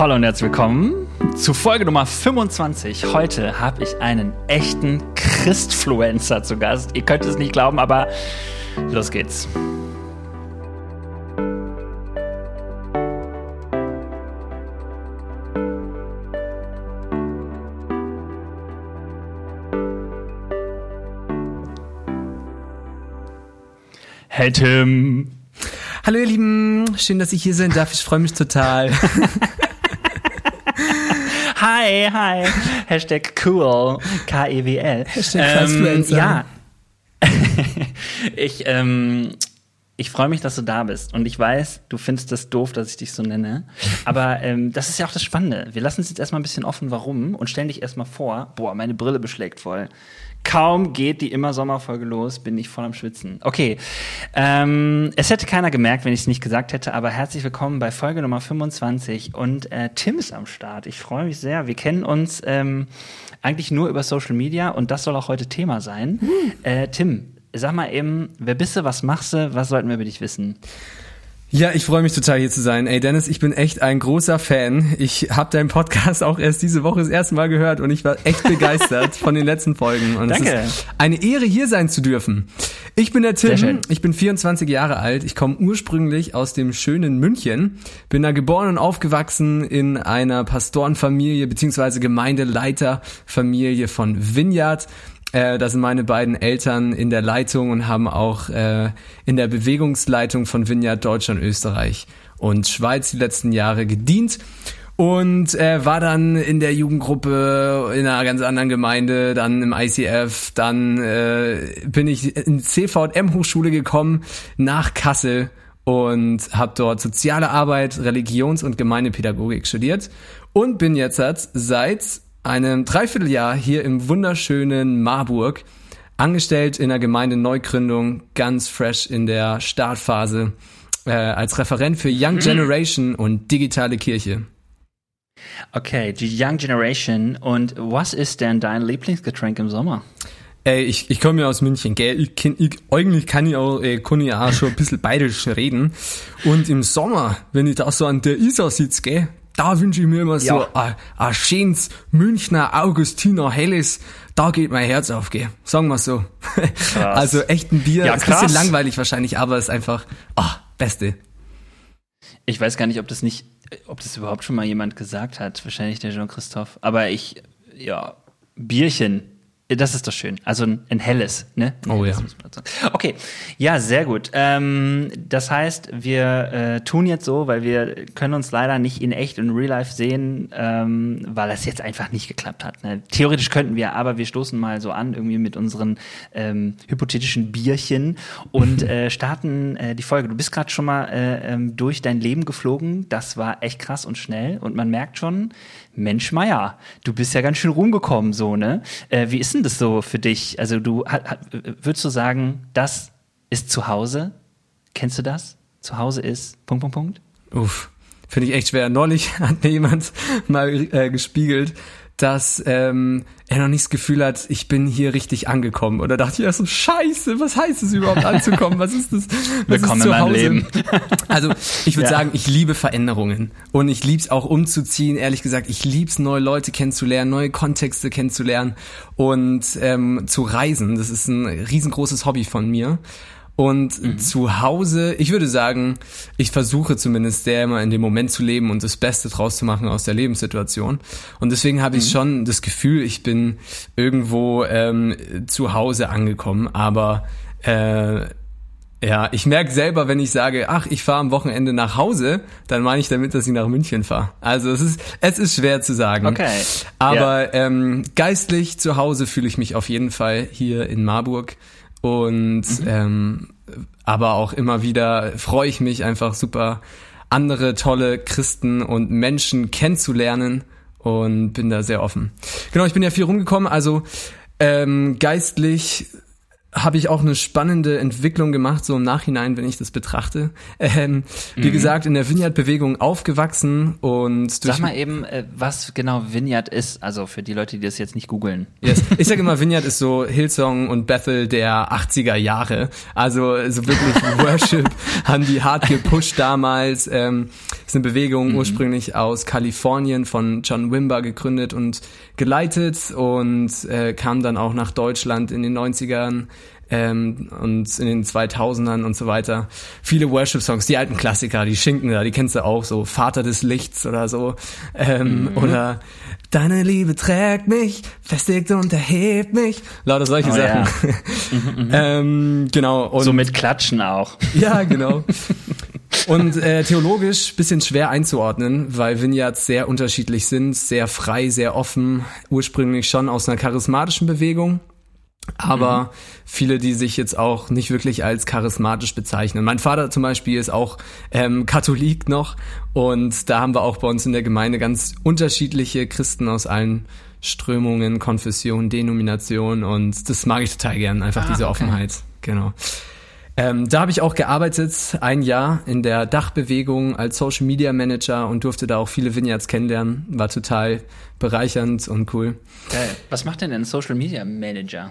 Hallo und herzlich willkommen zu Folge Nummer 25. Heute habe ich einen echten Christfluencer zu Gast. Ihr könnt es nicht glauben, aber los geht's. Hey Tim. Hallo ihr Lieben, schön, dass ich hier sein darf. Ich freue mich total. Hi, hi. Hashtag cool. K-E-W-L. Hashtag ähm, Ja. ich, ähm, ich freue mich, dass du da bist. Und ich weiß, du findest das doof, dass ich dich so nenne. Aber ähm, das ist ja auch das Spannende. Wir lassen es jetzt erstmal ein bisschen offen, warum, und stellen dich erstmal vor. Boah, meine Brille beschlägt voll. Kaum geht die immer Sommerfolge los, bin ich voll am Schwitzen. Okay, ähm, es hätte keiner gemerkt, wenn ich es nicht gesagt hätte, aber herzlich willkommen bei Folge Nummer 25 und äh, Tim ist am Start. Ich freue mich sehr. Wir kennen uns ähm, eigentlich nur über Social Media und das soll auch heute Thema sein. Hm. Äh, Tim, sag mal eben, wer bist du, was machst du, was sollten wir über dich wissen? Ja, ich freue mich total hier zu sein. Ey, Dennis, ich bin echt ein großer Fan. Ich habe deinen Podcast auch erst diese Woche das erste Mal gehört und ich war echt begeistert von den letzten Folgen. Und Danke. es ist eine Ehre, hier sein zu dürfen. Ich bin der Tim, ich bin 24 Jahre alt. Ich komme ursprünglich aus dem schönen München, bin da geboren und aufgewachsen in einer Pastorenfamilie beziehungsweise Gemeindeleiterfamilie von Vineyard. Äh, da sind meine beiden Eltern in der Leitung und haben auch äh, in der Bewegungsleitung von Vineyard Deutschland, Österreich und Schweiz die letzten Jahre gedient und äh, war dann in der Jugendgruppe in einer ganz anderen Gemeinde, dann im ICF, dann äh, bin ich in CVM Hochschule gekommen nach Kassel und habe dort soziale Arbeit, Religions- und Gemeindepädagogik studiert und bin jetzt seit einem Dreivierteljahr hier im wunderschönen Marburg, angestellt in der Gemeinde Neugründung, ganz fresh in der Startphase, äh, als Referent für Young mhm. Generation und digitale Kirche. Okay, die Young Generation. Und was ist denn dein Lieblingsgetränk im Sommer? Ey, ich, ich komme ja aus München, gell? Ich, kenn, ich, eigentlich kann ich auch, äh, kann ich auch schon ein bisschen bayerisch reden. Und im Sommer, wenn ich da so an der Isar sitze, gell, da wünsche ich mir immer so ein, ein schönes Münchner Augustiner Helles. Da geht mein Herz auf, gell. Sagen wir so. Krass. Also echt ein Bier. Ja, ist ein bisschen langweilig wahrscheinlich, aber ist einfach, ah, beste. Ich weiß gar nicht, ob das nicht, ob das überhaupt schon mal jemand gesagt hat. Wahrscheinlich der Jean-Christophe. Aber ich, ja, Bierchen das ist doch schön. Also ein, ein helles, ne? Oh ja. Okay, ja, sehr gut. Ähm, das heißt, wir äh, tun jetzt so, weil wir können uns leider nicht in echt und real life sehen, ähm, weil das jetzt einfach nicht geklappt hat. Ne? Theoretisch könnten wir, aber wir stoßen mal so an irgendwie mit unseren ähm, hypothetischen Bierchen und äh, starten äh, die Folge. Du bist gerade schon mal äh, ähm, durch dein Leben geflogen. Das war echt krass und schnell und man merkt schon, Mensch Meier, du bist ja ganz schön rumgekommen, so, ne? Äh, wie ist denn das so für dich? Also du, würdest du sagen, das ist zu Hause? Kennst du das? Zu Hause ist, Punkt, Punkt, Punkt? Uff, finde ich echt schwer. Neulich hat mir jemand mal äh, gespiegelt, dass ähm, er noch nicht das Gefühl hat, ich bin hier richtig angekommen. Oder dachte ich ja so, scheiße, was heißt es überhaupt anzukommen? Was ist das? Was Willkommen ist zu Hause? Leben. Also ich würde ja. sagen, ich liebe Veränderungen. Und ich lieb's auch umzuziehen. Ehrlich gesagt, ich lieb's, neue Leute kennenzulernen, neue Kontexte kennenzulernen und ähm, zu reisen. Das ist ein riesengroßes Hobby von mir. Und mhm. zu Hause, ich würde sagen, ich versuche zumindest sehr immer in dem Moment zu leben und das Beste draus zu machen aus der Lebenssituation. Und deswegen habe ich mhm. schon das Gefühl, ich bin irgendwo ähm, zu Hause angekommen. Aber äh, ja, ich merke selber, wenn ich sage, ach, ich fahre am Wochenende nach Hause, dann meine ich damit, dass ich nach München fahre. Also es ist, es ist schwer zu sagen. Okay. Aber ja. ähm, geistlich zu Hause fühle ich mich auf jeden Fall hier in Marburg. Und mhm. ähm, aber auch immer wieder freue ich mich einfach super, andere tolle Christen und Menschen kennenzulernen und bin da sehr offen. Genau, ich bin ja viel rumgekommen, also ähm, geistlich habe ich auch eine spannende Entwicklung gemacht, so im Nachhinein, wenn ich das betrachte. Ähm, wie mhm. gesagt, in der Vineyard-Bewegung aufgewachsen und Sag mal eben, äh, was genau Vineyard ist, also für die Leute, die das jetzt nicht googeln. Yes. Ich sage immer, Vineyard ist so Hillsong und Bethel der 80er Jahre. Also so wirklich Worship haben die hart gepusht damals. Ähm, ist eine Bewegung mhm. ursprünglich aus Kalifornien von John Wimber gegründet und geleitet und äh, kam dann auch nach Deutschland in den 90ern ähm, und in den 2000ern und so weiter. Viele Worship-Songs, die alten Klassiker, die Schinken da, die kennst du auch, so Vater des Lichts oder so. Ähm, mhm. Oder Deine Liebe trägt mich, festigt und erhebt mich. Lauter solche oh, Sachen. Ja. Mhm, mhm, ähm, genau. Und so mit Klatschen auch. Ja, genau. Und äh, theologisch bisschen schwer einzuordnen, weil Vineyards sehr unterschiedlich sind, sehr frei, sehr offen, ursprünglich schon aus einer charismatischen Bewegung aber mhm. viele, die sich jetzt auch nicht wirklich als charismatisch bezeichnen. Mein Vater zum Beispiel ist auch ähm, Katholik noch und da haben wir auch bei uns in der Gemeinde ganz unterschiedliche Christen aus allen Strömungen, Konfessionen, Denominationen und das mag ich total gern, einfach ah, diese okay. Offenheit. Genau. Ähm, da habe ich auch gearbeitet, ein Jahr in der Dachbewegung als Social Media Manager und durfte da auch viele Vineyards kennenlernen. War total bereichernd und cool. Geil. Was macht denn ein Social Media Manager?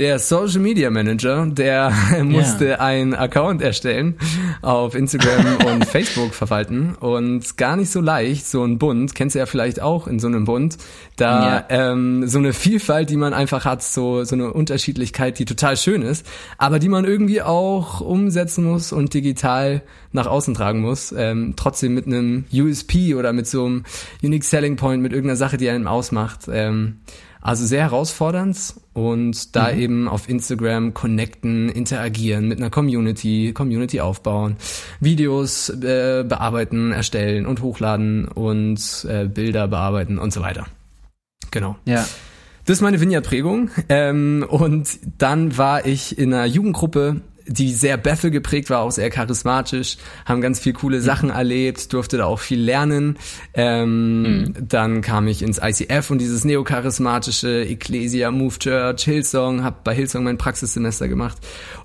Der Social Media Manager, der musste yeah. einen Account erstellen, auf Instagram und Facebook verwalten und gar nicht so leicht, so ein Bund, kennst du ja vielleicht auch in so einem Bund, da yeah. ähm, so eine Vielfalt, die man einfach hat, so, so eine Unterschiedlichkeit, die total schön ist, aber die man irgendwie auch umsetzen muss und digital nach außen tragen muss, ähm, trotzdem mit einem USP oder mit so einem Unique Selling Point, mit irgendeiner Sache, die einen ausmacht. Ähm, also sehr herausfordernd und da mhm. eben auf Instagram connecten, interagieren mit einer Community, Community aufbauen, Videos äh, bearbeiten, erstellen und hochladen und äh, Bilder bearbeiten und so weiter. Genau. Ja. Das ist meine Vineyard-Prägung. Ähm, und dann war ich in einer Jugendgruppe die sehr Bethel geprägt war, auch sehr charismatisch, haben ganz viel coole Sachen mhm. erlebt, durfte da auch viel lernen. Ähm, mhm. Dann kam ich ins ICF und dieses neocharismatische Ecclesia Move Church, Hillsong, habe bei Hillsong mein Praxissemester gemacht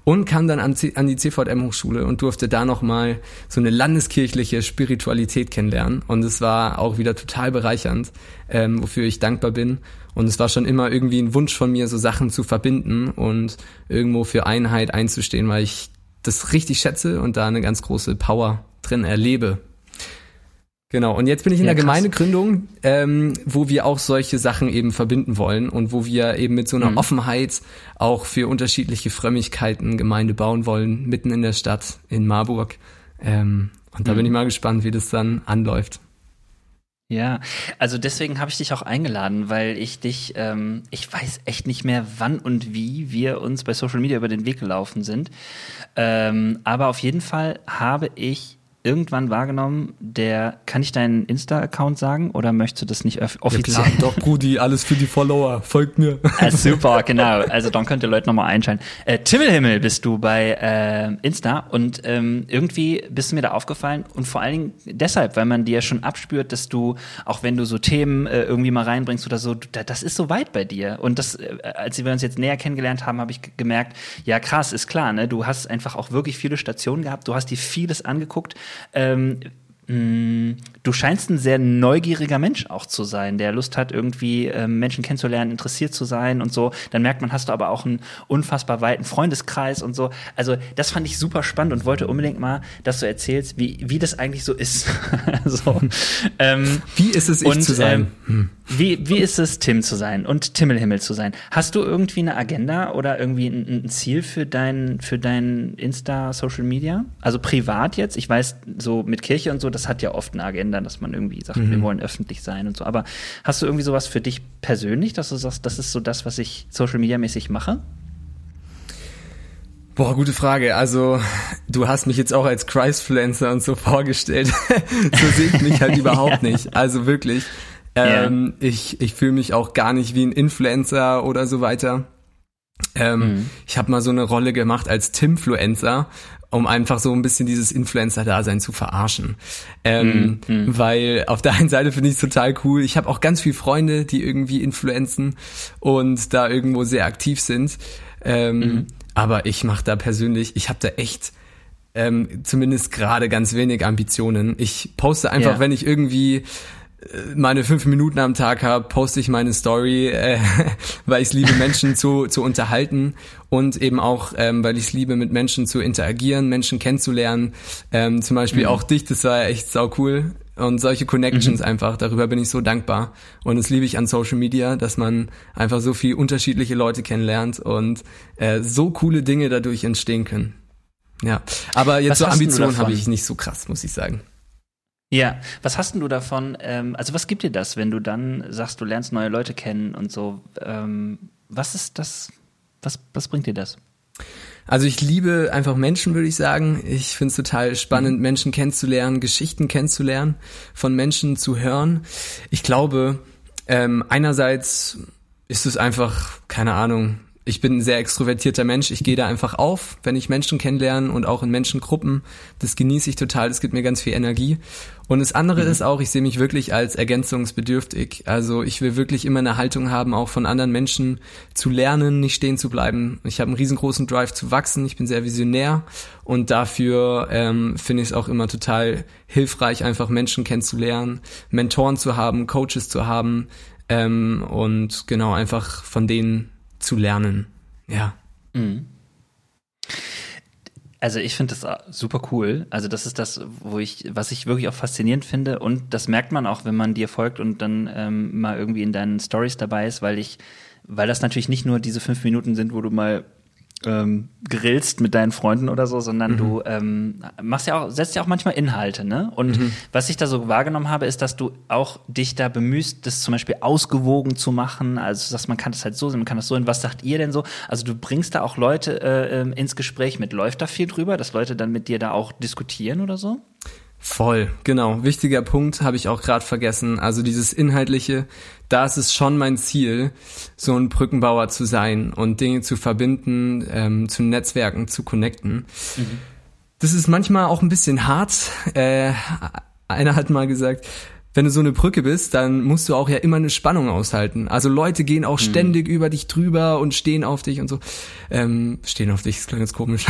und kam dann an, an die CVM Hochschule und durfte da nochmal so eine landeskirchliche Spiritualität kennenlernen. Und es war auch wieder total bereichernd, ähm, wofür ich dankbar bin. Und es war schon immer irgendwie ein Wunsch von mir, so Sachen zu verbinden und irgendwo für Einheit einzustehen, weil ich das richtig schätze und da eine ganz große Power drin erlebe. Genau, und jetzt bin ich in ja, der krass. Gemeindegründung, ähm, wo wir auch solche Sachen eben verbinden wollen und wo wir eben mit so einer mhm. Offenheit auch für unterschiedliche Frömmigkeiten Gemeinde bauen wollen, mitten in der Stadt in Marburg. Ähm, und da mhm. bin ich mal gespannt, wie das dann anläuft. Ja, also deswegen habe ich dich auch eingeladen, weil ich dich, ähm, ich weiß echt nicht mehr, wann und wie wir uns bei Social Media über den Weg gelaufen sind. Ähm, aber auf jeden Fall habe ich irgendwann wahrgenommen, der, kann ich deinen Insta-Account sagen oder möchtest du das nicht offiziell? Ja, klar, doch, Brudi, alles für die Follower, folgt mir. Ah, super, genau. Also dann könnt ihr Leute nochmal einschalten. Äh, Timmelhimmel bist du bei äh, Insta und ähm, irgendwie bist du mir da aufgefallen und vor allen Dingen deshalb, weil man dir schon abspürt, dass du, auch wenn du so Themen äh, irgendwie mal reinbringst oder so, das ist so weit bei dir. Und das, äh, als wir uns jetzt näher kennengelernt haben, habe ich gemerkt, ja krass, ist klar, ne? Du hast einfach auch wirklich viele Stationen gehabt, du hast dir vieles angeguckt ähm, du scheinst ein sehr neugieriger Mensch auch zu sein, der Lust hat, irgendwie ähm, Menschen kennenzulernen, interessiert zu sein und so. Dann merkt man, hast du aber auch einen unfassbar weiten Freundeskreis und so. Also das fand ich super spannend und wollte unbedingt mal, dass du erzählst, wie, wie das eigentlich so ist. so, ähm, wie ist es, ich und, zu sein? Ähm, hm. wie, wie ist es, Tim zu sein und Timmelhimmel zu sein? Hast du irgendwie eine Agenda oder irgendwie ein, ein Ziel für dein, für dein Insta, Social Media? Also privat jetzt? Ich weiß, so mit Kirche und so, das hat ja oft eine Agenda, dass man irgendwie sagt, mhm. wir wollen öffentlich sein und so. Aber hast du irgendwie sowas für dich persönlich, dass du sagst, das ist so das, was ich Social Media mäßig mache? Boah, gute Frage. Also, du hast mich jetzt auch als Christfluencer und so vorgestellt. so sehe ich mich halt überhaupt ja. nicht. Also wirklich. Ähm, yeah. Ich, ich fühle mich auch gar nicht wie ein Influencer oder so weiter. Ähm, mhm. Ich habe mal so eine Rolle gemacht als Timfluencer, um einfach so ein bisschen dieses Influencer-Dasein zu verarschen. Ähm, mm, mm. Weil auf der einen Seite finde ich es total cool. Ich habe auch ganz viele Freunde, die irgendwie influenzen und da irgendwo sehr aktiv sind. Ähm, mhm. Aber ich mache da persönlich, ich habe da echt ähm, zumindest gerade ganz wenig Ambitionen. Ich poste einfach, ja. wenn ich irgendwie meine fünf Minuten am Tag habe, poste ich meine Story, äh, weil ich es liebe, Menschen zu, zu unterhalten und eben auch, ähm, weil ich es liebe, mit Menschen zu interagieren, Menschen kennenzulernen. Ähm, zum Beispiel mhm. auch dich, das war echt sau cool. Und solche Connections mhm. einfach, darüber bin ich so dankbar. Und das liebe ich an Social Media, dass man einfach so viel unterschiedliche Leute kennenlernt und äh, so coole Dinge dadurch entstehen können. Ja, aber jetzt Was so Ambitionen habe ich nicht so krass, muss ich sagen. Ja, was hast denn du davon? Ähm, also was gibt dir das, wenn du dann sagst, du lernst neue Leute kennen und so? Ähm, was ist das? Was, was bringt dir das? Also ich liebe einfach Menschen, würde ich sagen. Ich finde es total spannend, mhm. Menschen kennenzulernen, Geschichten kennenzulernen, von Menschen zu hören. Ich glaube, ähm, einerseits ist es einfach, keine Ahnung, ich bin ein sehr extrovertierter Mensch. Ich gehe da einfach auf, wenn ich Menschen kennenlerne und auch in Menschengruppen. Das genieße ich total. Das gibt mir ganz viel Energie. Und das andere mhm. ist auch, ich sehe mich wirklich als ergänzungsbedürftig. Also ich will wirklich immer eine Haltung haben, auch von anderen Menschen zu lernen, nicht stehen zu bleiben. Ich habe einen riesengroßen Drive zu wachsen. Ich bin sehr visionär und dafür ähm, finde ich es auch immer total hilfreich, einfach Menschen kennenzulernen, Mentoren zu haben, Coaches zu haben ähm, und genau einfach von denen zu lernen. Ja. Mhm. Also ich finde das super cool. Also das ist das, wo ich, was ich wirklich auch faszinierend finde. Und das merkt man auch, wenn man dir folgt und dann ähm, mal irgendwie in deinen Stories dabei ist, weil ich, weil das natürlich nicht nur diese fünf Minuten sind, wo du mal ähm, grillst mit deinen Freunden oder so, sondern mhm. du ähm, machst ja auch, setzt ja auch manchmal Inhalte, ne? Und mhm. was ich da so wahrgenommen habe, ist, dass du auch dich da bemühst, das zum Beispiel ausgewogen zu machen. Also dass man kann das halt so sehen, man kann das so. Und was sagt ihr denn so? Also du bringst da auch Leute äh, ähm, ins Gespräch mit. Läuft da viel drüber, dass Leute dann mit dir da auch diskutieren oder so? Voll, genau. Wichtiger Punkt habe ich auch gerade vergessen. Also dieses Inhaltliche, da ist es schon mein Ziel, so ein Brückenbauer zu sein und Dinge zu verbinden, ähm, zu Netzwerken, zu connecten. Mhm. Das ist manchmal auch ein bisschen hart. Äh, einer hat mal gesagt, wenn du so eine Brücke bist, dann musst du auch ja immer eine Spannung aushalten. Also Leute gehen auch mhm. ständig über dich drüber und stehen auf dich und so. Ähm, stehen auf dich, das klingt jetzt komisch.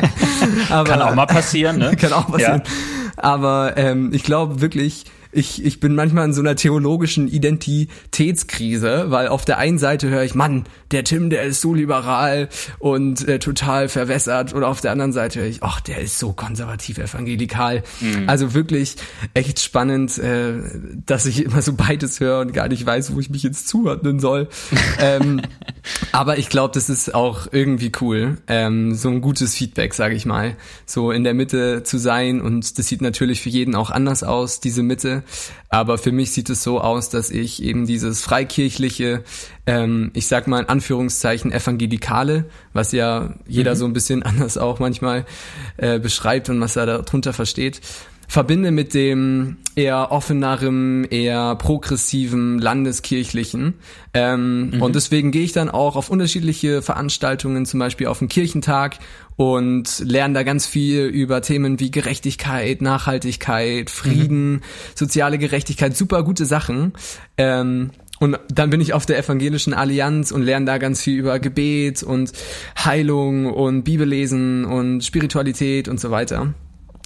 Aber, kann auch mal passieren, ne? Kann auch passieren. Ja. Aber ähm, ich glaube wirklich, ich, ich bin manchmal in so einer theologischen Identitätskrise, weil auf der einen Seite höre ich, Mann, der Tim, der ist so liberal und äh, total verwässert. Und auf der anderen Seite höre ich, ach, der ist so konservativ evangelikal. Mhm. Also wirklich echt spannend, äh, dass ich immer so beides höre und gar nicht weiß, wo ich mich jetzt zuordnen soll. ähm, aber ich glaube, das ist auch irgendwie cool. Ähm, so ein gutes Feedback, sage ich mal. So in der Mitte zu sein und das sieht natürlich für jeden auch anders aus, diese Mitte. Aber für mich sieht es so aus, dass ich eben dieses freikirchliche, ähm, ich sag mal in Anführungszeichen evangelikale, was ja jeder mhm. so ein bisschen anders auch manchmal äh, beschreibt und was er darunter versteht, verbinde mit dem eher offeneren, eher progressiven, landeskirchlichen. Ähm, mhm. Und deswegen gehe ich dann auch auf unterschiedliche Veranstaltungen, zum Beispiel auf den Kirchentag und lerne da ganz viel über Themen wie Gerechtigkeit, Nachhaltigkeit, Frieden, mhm. soziale Gerechtigkeit, super gute Sachen. Ähm, und dann bin ich auf der Evangelischen Allianz und lerne da ganz viel über Gebet und Heilung und Bibellesen und Spiritualität und so weiter.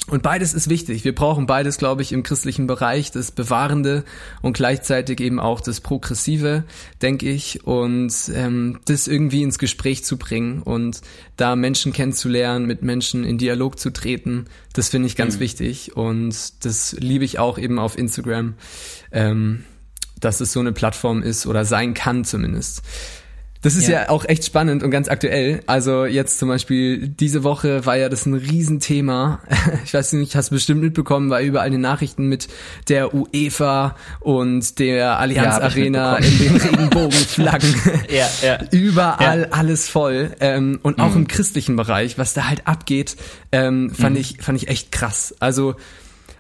Und beides ist wichtig. Wir brauchen beides, glaube ich, im christlichen Bereich, das Bewahrende und gleichzeitig eben auch das Progressive, denke ich. Und ähm, das irgendwie ins Gespräch zu bringen und da Menschen kennenzulernen, mit Menschen in Dialog zu treten, das finde ich ganz mhm. wichtig. Und das liebe ich auch eben auf Instagram, ähm, dass es so eine Plattform ist oder sein kann zumindest. Das ist ja. ja. auch echt spannend und ganz aktuell. Also jetzt zum Beispiel diese Woche war ja das ein Riesenthema. Ich weiß nicht, hast du bestimmt mitbekommen, war überall in den Nachrichten mit der UEFA und der Allianz ja, Arena in den Regenbogenflaggen. ja, ja. Überall ja. alles voll. Ähm, und auch mhm. im christlichen Bereich, was da halt abgeht, ähm, fand mhm. ich fand ich echt krass. Also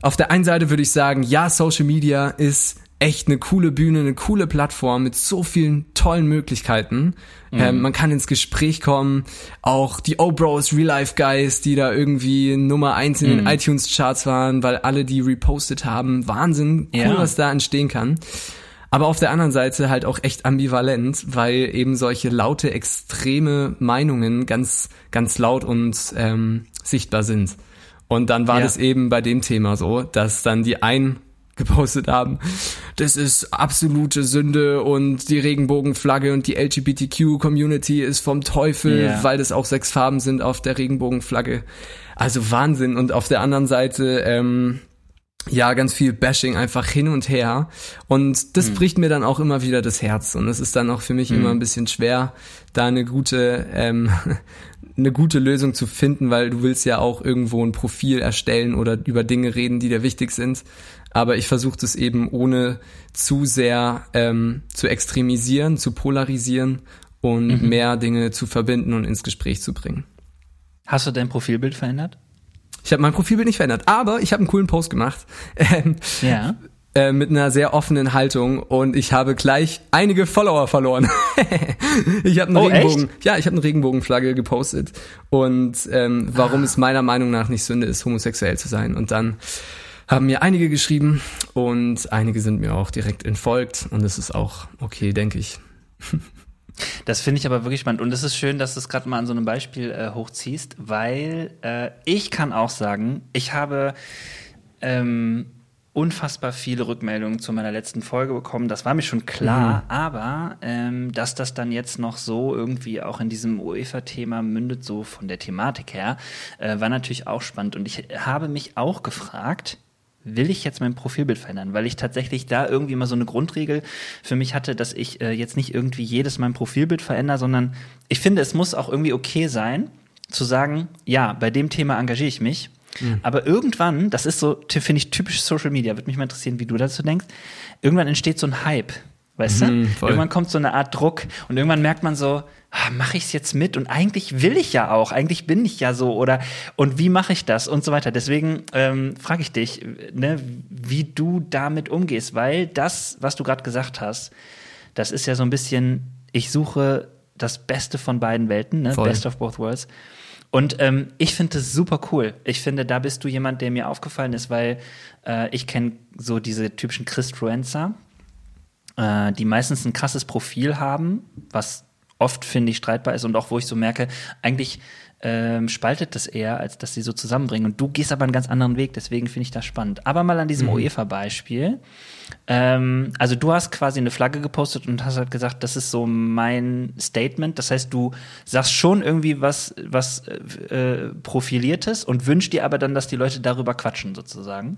auf der einen Seite würde ich sagen, ja, Social Media ist echt eine coole Bühne, eine coole Plattform mit so vielen tollen Möglichkeiten. Mhm. Ähm, man kann ins Gespräch kommen. Auch die O-Bros Real Life Guys, die da irgendwie Nummer eins in mhm. den iTunes Charts waren, weil alle die repostet haben. Wahnsinn, cool, ja. was da entstehen kann. aber auf der anderen Seite halt auch echt ambivalent, weil eben solche laute, extreme Meinungen ganz, ganz laut und ähm, sichtbar sind. Und dann war ja. das eben bei dem Thema so, dass dann die einen gepostet haben, das ist absolute Sünde und die Regenbogenflagge und die LGBTQ-Community ist vom Teufel, yeah. weil das auch sechs Farben sind auf der Regenbogenflagge. Also Wahnsinn. Und auf der anderen Seite, ähm, ja, ganz viel Bashing einfach hin und her. Und das mhm. bricht mir dann auch immer wieder das Herz. Und es ist dann auch für mich mhm. immer ein bisschen schwer, da eine gute, ähm, eine gute Lösung zu finden, weil du willst ja auch irgendwo ein Profil erstellen oder über Dinge reden, die dir wichtig sind. Aber ich versuche das eben ohne zu sehr ähm, zu extremisieren, zu polarisieren und mhm. mehr Dinge zu verbinden und ins Gespräch zu bringen. Hast du dein Profilbild verändert? Ich habe mein Profilbild nicht verändert, aber ich habe einen coolen Post gemacht. Ähm, ja. Äh, mit einer sehr offenen Haltung und ich habe gleich einige Follower verloren. ich habe einen oh, Regenbogen, echt? ja, ich habe eine Regenbogenflagge gepostet und ähm, warum ah. es meiner Meinung nach nicht Sünde ist, homosexuell zu sein. Und dann haben mir einige geschrieben und einige sind mir auch direkt entfolgt und es ist auch okay, denke ich. Das finde ich aber wirklich spannend. Und es ist schön, dass du es gerade mal an so einem Beispiel äh, hochziehst, weil äh, ich kann auch sagen, ich habe ähm, unfassbar viele Rückmeldungen zu meiner letzten Folge bekommen. Das war mir schon klar, mhm. aber ähm, dass das dann jetzt noch so irgendwie auch in diesem UEFA-Thema mündet, so von der Thematik her, äh, war natürlich auch spannend. Und ich habe mich auch gefragt, will ich jetzt mein Profilbild verändern, weil ich tatsächlich da irgendwie mal so eine Grundregel für mich hatte, dass ich äh, jetzt nicht irgendwie jedes mein Profilbild verändere, sondern ich finde, es muss auch irgendwie okay sein, zu sagen, ja, bei dem Thema engagiere ich mich. Mhm. Aber irgendwann, das ist so, finde ich, typisch Social Media, würde mich mal interessieren, wie du dazu denkst, irgendwann entsteht so ein Hype. Weißt mhm, du? Voll. Irgendwann kommt so eine Art Druck und irgendwann merkt man so, ah, mache ich es jetzt mit? Und eigentlich will ich ja auch, eigentlich bin ich ja so oder und wie mache ich das und so weiter. Deswegen ähm, frage ich dich, ne, wie du damit umgehst, weil das, was du gerade gesagt hast, das ist ja so ein bisschen, ich suche das Beste von beiden Welten, ne? Best of both worlds. Und ähm, ich finde das super cool. Ich finde, da bist du jemand, der mir aufgefallen ist, weil äh, ich kenne so diese typischen Christruencer, äh, die meistens ein krasses Profil haben, was oft, finde ich, streitbar ist und auch wo ich so merke, eigentlich ähm, spaltet das eher, als dass sie so zusammenbringen. Und du gehst aber einen ganz anderen Weg, deswegen finde ich das spannend. Aber mal an diesem mhm. UEFA-Beispiel. Ähm, also du hast quasi eine Flagge gepostet und hast halt gesagt, das ist so mein Statement. Das heißt, du sagst schon irgendwie was, was äh, Profiliertes und wünschst dir aber dann, dass die Leute darüber quatschen, sozusagen.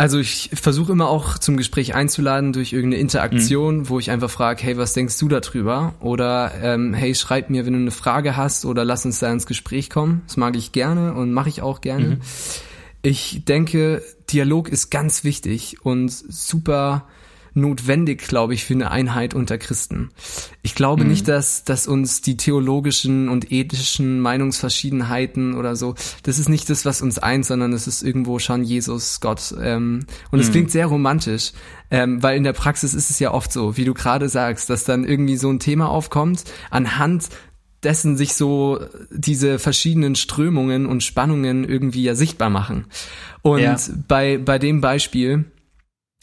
Also ich versuche immer auch zum Gespräch einzuladen durch irgendeine Interaktion, mhm. wo ich einfach frage, hey, was denkst du darüber? Oder ähm, hey, schreib mir, wenn du eine Frage hast oder lass uns da ins Gespräch kommen. Das mag ich gerne und mache ich auch gerne. Mhm. Ich denke, Dialog ist ganz wichtig und super notwendig, glaube ich, für eine Einheit unter Christen. Ich glaube mhm. nicht, dass, dass uns die theologischen und ethischen Meinungsverschiedenheiten oder so, das ist nicht das, was uns eint, sondern es ist irgendwo schon Jesus, Gott. Ähm, und es mhm. klingt sehr romantisch, ähm, weil in der Praxis ist es ja oft so, wie du gerade sagst, dass dann irgendwie so ein Thema aufkommt, anhand dessen sich so diese verschiedenen Strömungen und Spannungen irgendwie ja sichtbar machen. Und ja. bei, bei dem Beispiel,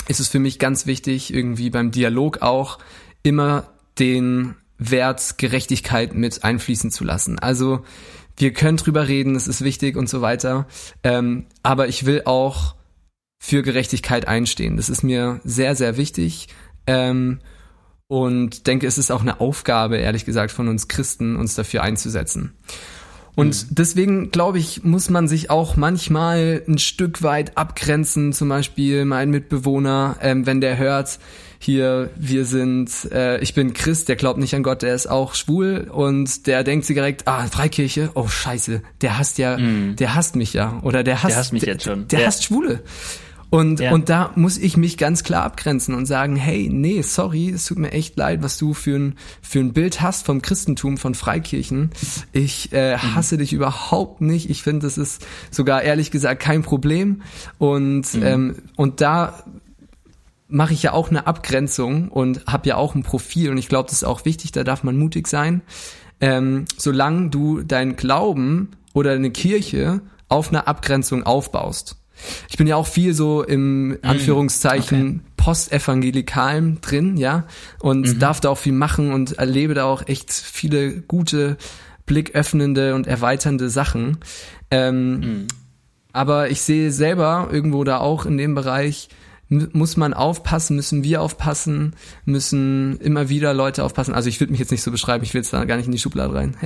ist es für mich ganz wichtig, irgendwie beim Dialog auch immer den Wert Gerechtigkeit mit einfließen zu lassen. Also wir können drüber reden, es ist wichtig und so weiter. Ähm, aber ich will auch für Gerechtigkeit einstehen. Das ist mir sehr, sehr wichtig. Ähm, und denke, es ist auch eine Aufgabe, ehrlich gesagt, von uns Christen, uns dafür einzusetzen. Und mhm. deswegen, glaube ich, muss man sich auch manchmal ein Stück weit abgrenzen. Zum Beispiel mein Mitbewohner, ähm, wenn der hört, hier, wir sind, äh, ich bin Christ, der glaubt nicht an Gott, der ist auch schwul und der denkt sich direkt, ah, Freikirche, oh scheiße, der hasst ja, mhm. der hasst mich ja. Oder der hasst, der hasst mich jetzt schon. Der, der hasst Schwule. Und, ja. und da muss ich mich ganz klar abgrenzen und sagen, hey, nee, sorry, es tut mir echt leid, was du für ein, für ein Bild hast vom Christentum, von Freikirchen. Ich äh, mhm. hasse mhm. dich überhaupt nicht. Ich finde, das ist sogar ehrlich gesagt kein Problem. Und, mhm. ähm, und da mache ich ja auch eine Abgrenzung und habe ja auch ein Profil und ich glaube, das ist auch wichtig, da darf man mutig sein. Ähm, solange du deinen Glauben oder eine Kirche auf einer Abgrenzung aufbaust Ich bin ja auch viel so im mm, Anführungszeichen okay. Postevangelikalen drin, ja, und mhm. darf da auch viel machen und erlebe da auch echt viele gute, blicköffnende und erweiternde Sachen. Ähm, mhm. Aber ich sehe selber irgendwo da auch in dem Bereich, muss man aufpassen, müssen wir aufpassen, müssen immer wieder Leute aufpassen. Also ich würde mich jetzt nicht so beschreiben, ich will jetzt da gar nicht in die Schublade rein.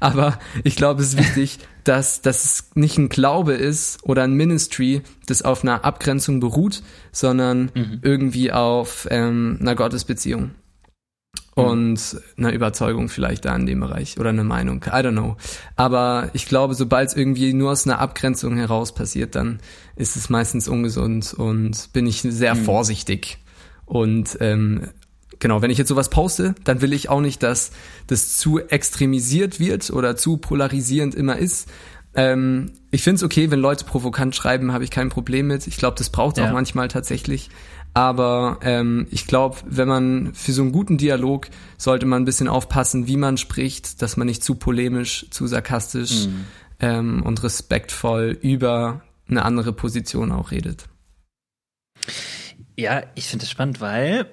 Aber ich glaube, es ist wichtig, dass, dass es nicht ein Glaube ist oder ein Ministry, das auf einer Abgrenzung beruht, sondern mhm. irgendwie auf ähm, einer Gottesbeziehung. Mhm. und eine Überzeugung vielleicht da in dem Bereich oder eine Meinung. I don't know. Aber ich glaube, sobald es irgendwie nur aus einer Abgrenzung heraus passiert, dann ist es meistens ungesund und bin ich sehr mhm. vorsichtig. Und ähm, genau, wenn ich jetzt sowas poste, dann will ich auch nicht, dass das zu extremisiert wird oder zu polarisierend immer ist. Ähm, ich finde es okay, wenn Leute provokant schreiben, habe ich kein Problem mit. Ich glaube, das braucht ja. auch manchmal tatsächlich. Aber ähm, ich glaube, wenn man für so einen guten Dialog sollte man ein bisschen aufpassen, wie man spricht, dass man nicht zu polemisch, zu sarkastisch mhm. ähm, und respektvoll über eine andere Position auch redet. Ja, ich finde es spannend, weil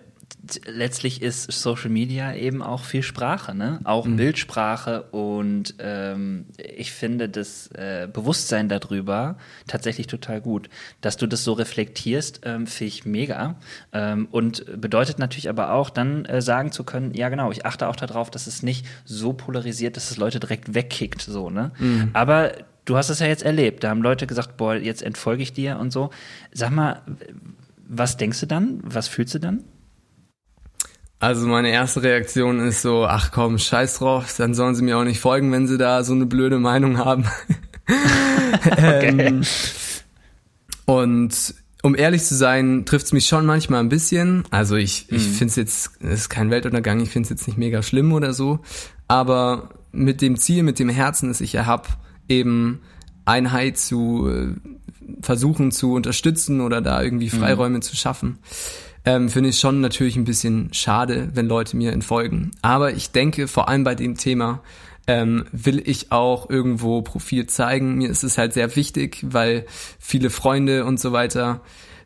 letztlich ist Social Media eben auch viel Sprache, ne? Auch mhm. Bildsprache und ähm, ich finde das äh, Bewusstsein darüber tatsächlich total gut. Dass du das so reflektierst, ähm, finde ich mega. Ähm, und bedeutet natürlich aber auch, dann äh, sagen zu können, ja genau, ich achte auch darauf, dass es nicht so polarisiert, dass es Leute direkt wegkickt, so, ne? Mhm. Aber du hast es ja jetzt erlebt. Da haben Leute gesagt, boah, jetzt entfolge ich dir und so. Sag mal, was denkst du dann? Was fühlst du dann? Also meine erste Reaktion ist so, ach komm, scheiß drauf, dann sollen sie mir auch nicht folgen, wenn sie da so eine blöde Meinung haben. ähm, und um ehrlich zu sein, trifft's mich schon manchmal ein bisschen. Also ich, ich mhm. finde es jetzt, es ist kein Weltuntergang, ich finde es jetzt nicht mega schlimm oder so. Aber mit dem Ziel, mit dem Herzen, das ich ja hab, eben Einheit zu äh, versuchen zu unterstützen oder da irgendwie mhm. Freiräume mhm. zu schaffen ähm, finde ich schon natürlich ein bisschen schade, wenn Leute mir entfolgen. Aber ich denke, vor allem bei dem Thema ähm, will ich auch irgendwo Profil zeigen. Mir ist es halt sehr wichtig, weil viele Freunde und so weiter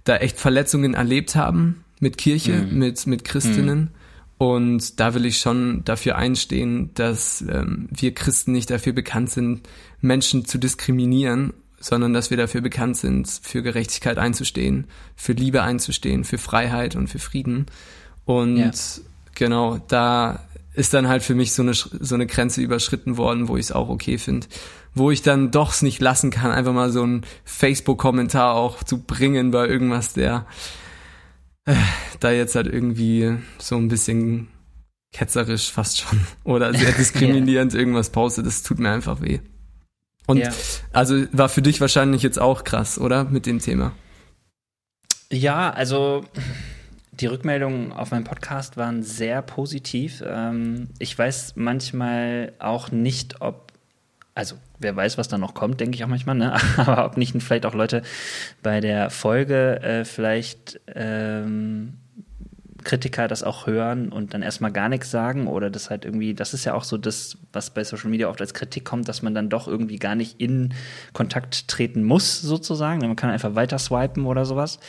da echt Verletzungen erlebt haben mit Kirche, mhm. mit, mit Christinnen. Mhm. Und da will ich schon dafür einstehen, dass ähm, wir Christen nicht dafür bekannt sind, Menschen zu diskriminieren sondern dass wir dafür bekannt sind, für Gerechtigkeit einzustehen, für Liebe einzustehen, für Freiheit und für Frieden. Und ja. genau, da ist dann halt für mich so eine, so eine Grenze überschritten worden, wo ich es auch okay finde. Wo ich dann doch es nicht lassen kann, einfach mal so einen Facebook-Kommentar auch zu bringen bei irgendwas, der äh, da jetzt halt irgendwie so ein bisschen ketzerisch fast schon oder sehr diskriminierend ja. irgendwas postet. Das tut mir einfach weh. Und ja. also war für dich wahrscheinlich jetzt auch krass, oder? Mit dem Thema. Ja, also die Rückmeldungen auf meinem Podcast waren sehr positiv. Ähm, ich weiß manchmal auch nicht, ob, also wer weiß, was da noch kommt, denke ich auch manchmal, ne? aber ob nicht vielleicht auch Leute bei der Folge äh, vielleicht ähm, Kritiker das auch hören und dann erstmal gar nichts sagen oder das halt irgendwie, das ist ja auch so das, was bei Social Media oft als Kritik kommt, dass man dann doch irgendwie gar nicht in Kontakt treten muss, sozusagen. Man kann einfach weiter swipen oder sowas.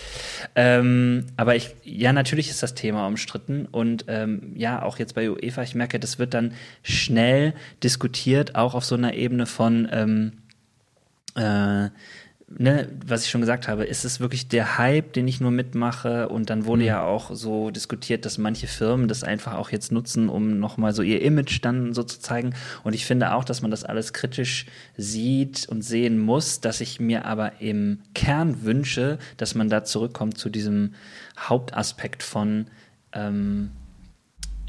Ähm, aber ich, ja, natürlich ist das Thema umstritten und ähm, ja, auch jetzt bei UEFA, ich merke, das wird dann schnell diskutiert, auch auf so einer Ebene von ähm, äh, ne, was ich schon gesagt habe, ist es wirklich der Hype, den ich nur mitmache? Und dann wurde mhm. ja auch so diskutiert, dass manche Firmen das einfach auch jetzt nutzen, um nochmal so ihr Image dann so zu zeigen. Und ich finde auch, dass man das alles kritisch sieht und sehen muss, dass ich mir aber im Kern wünsche, dass man da zurückkommt zu diesem Hauptaspekt von, ähm,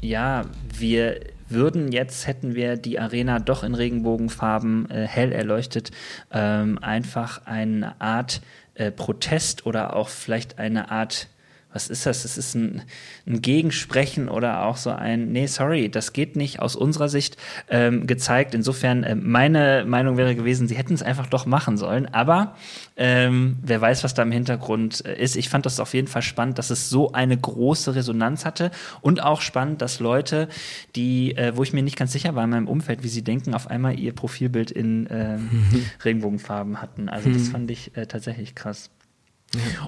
ja, wir würden. Jetzt, hätten wir die Arena doch in Regenbogenfarben äh, hell erleuchtet, ähm, einfach eine Art äh, Protest oder auch vielleicht eine Art was ist das? Es ist ein, ein Gegensprechen oder auch so ein, nee, sorry, das geht nicht aus unserer Sicht ähm, gezeigt. Insofern, äh, meine Meinung wäre gewesen, sie hätten es einfach doch machen sollen. Aber ähm, wer weiß, was da im Hintergrund äh, ist. Ich fand das auf jeden Fall spannend, dass es so eine große Resonanz hatte und auch spannend, dass Leute, die, äh, wo ich mir nicht ganz sicher war in meinem Umfeld, wie sie denken, auf einmal ihr Profilbild in äh, Regenbogenfarben hatten. Also das hm. fand ich äh, tatsächlich krass.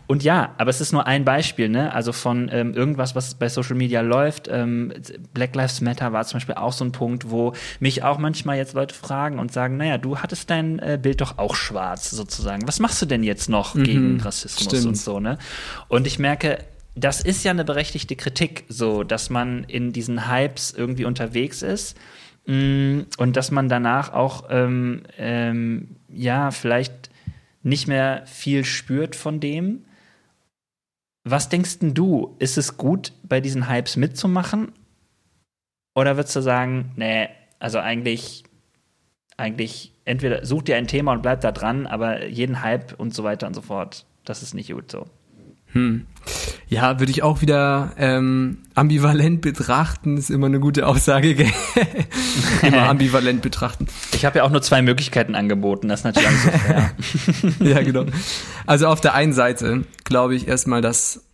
Und ja, aber es ist nur ein Beispiel, ne? Also von ähm, irgendwas, was bei Social Media läuft. Ähm, Black Lives Matter war zum Beispiel auch so ein Punkt, wo mich auch manchmal jetzt Leute fragen und sagen, naja, du hattest dein äh, Bild doch auch schwarz sozusagen. Was machst du denn jetzt noch mhm, gegen Rassismus stimmt. und so, ne? Und ich merke, das ist ja eine berechtigte Kritik, so, dass man in diesen Hypes irgendwie unterwegs ist mh, mm, und dass man danach auch ähm, ähm, ja vielleicht nicht mehr viel spürt von dem. Was denkst denn du? Ist es gut, bei diesen Hypes mitzumachen? Oder würdest du sagen, nee, also eigentlich, eigentlich, entweder such dir ein Thema und bleib da dran, aber jeden Hype und so weiter und so fort, das ist nicht gut so. Hm. Ja, würde ich auch wieder ähm, ambivalent betrachten, ist immer eine gute Aussage. immer ambivalent betrachten. Ich habe ja auch nur zwei Möglichkeiten angeboten, das ist natürlich auch so fair. ja, genau. Also auf der einen Seite glaube ich erstmal, dass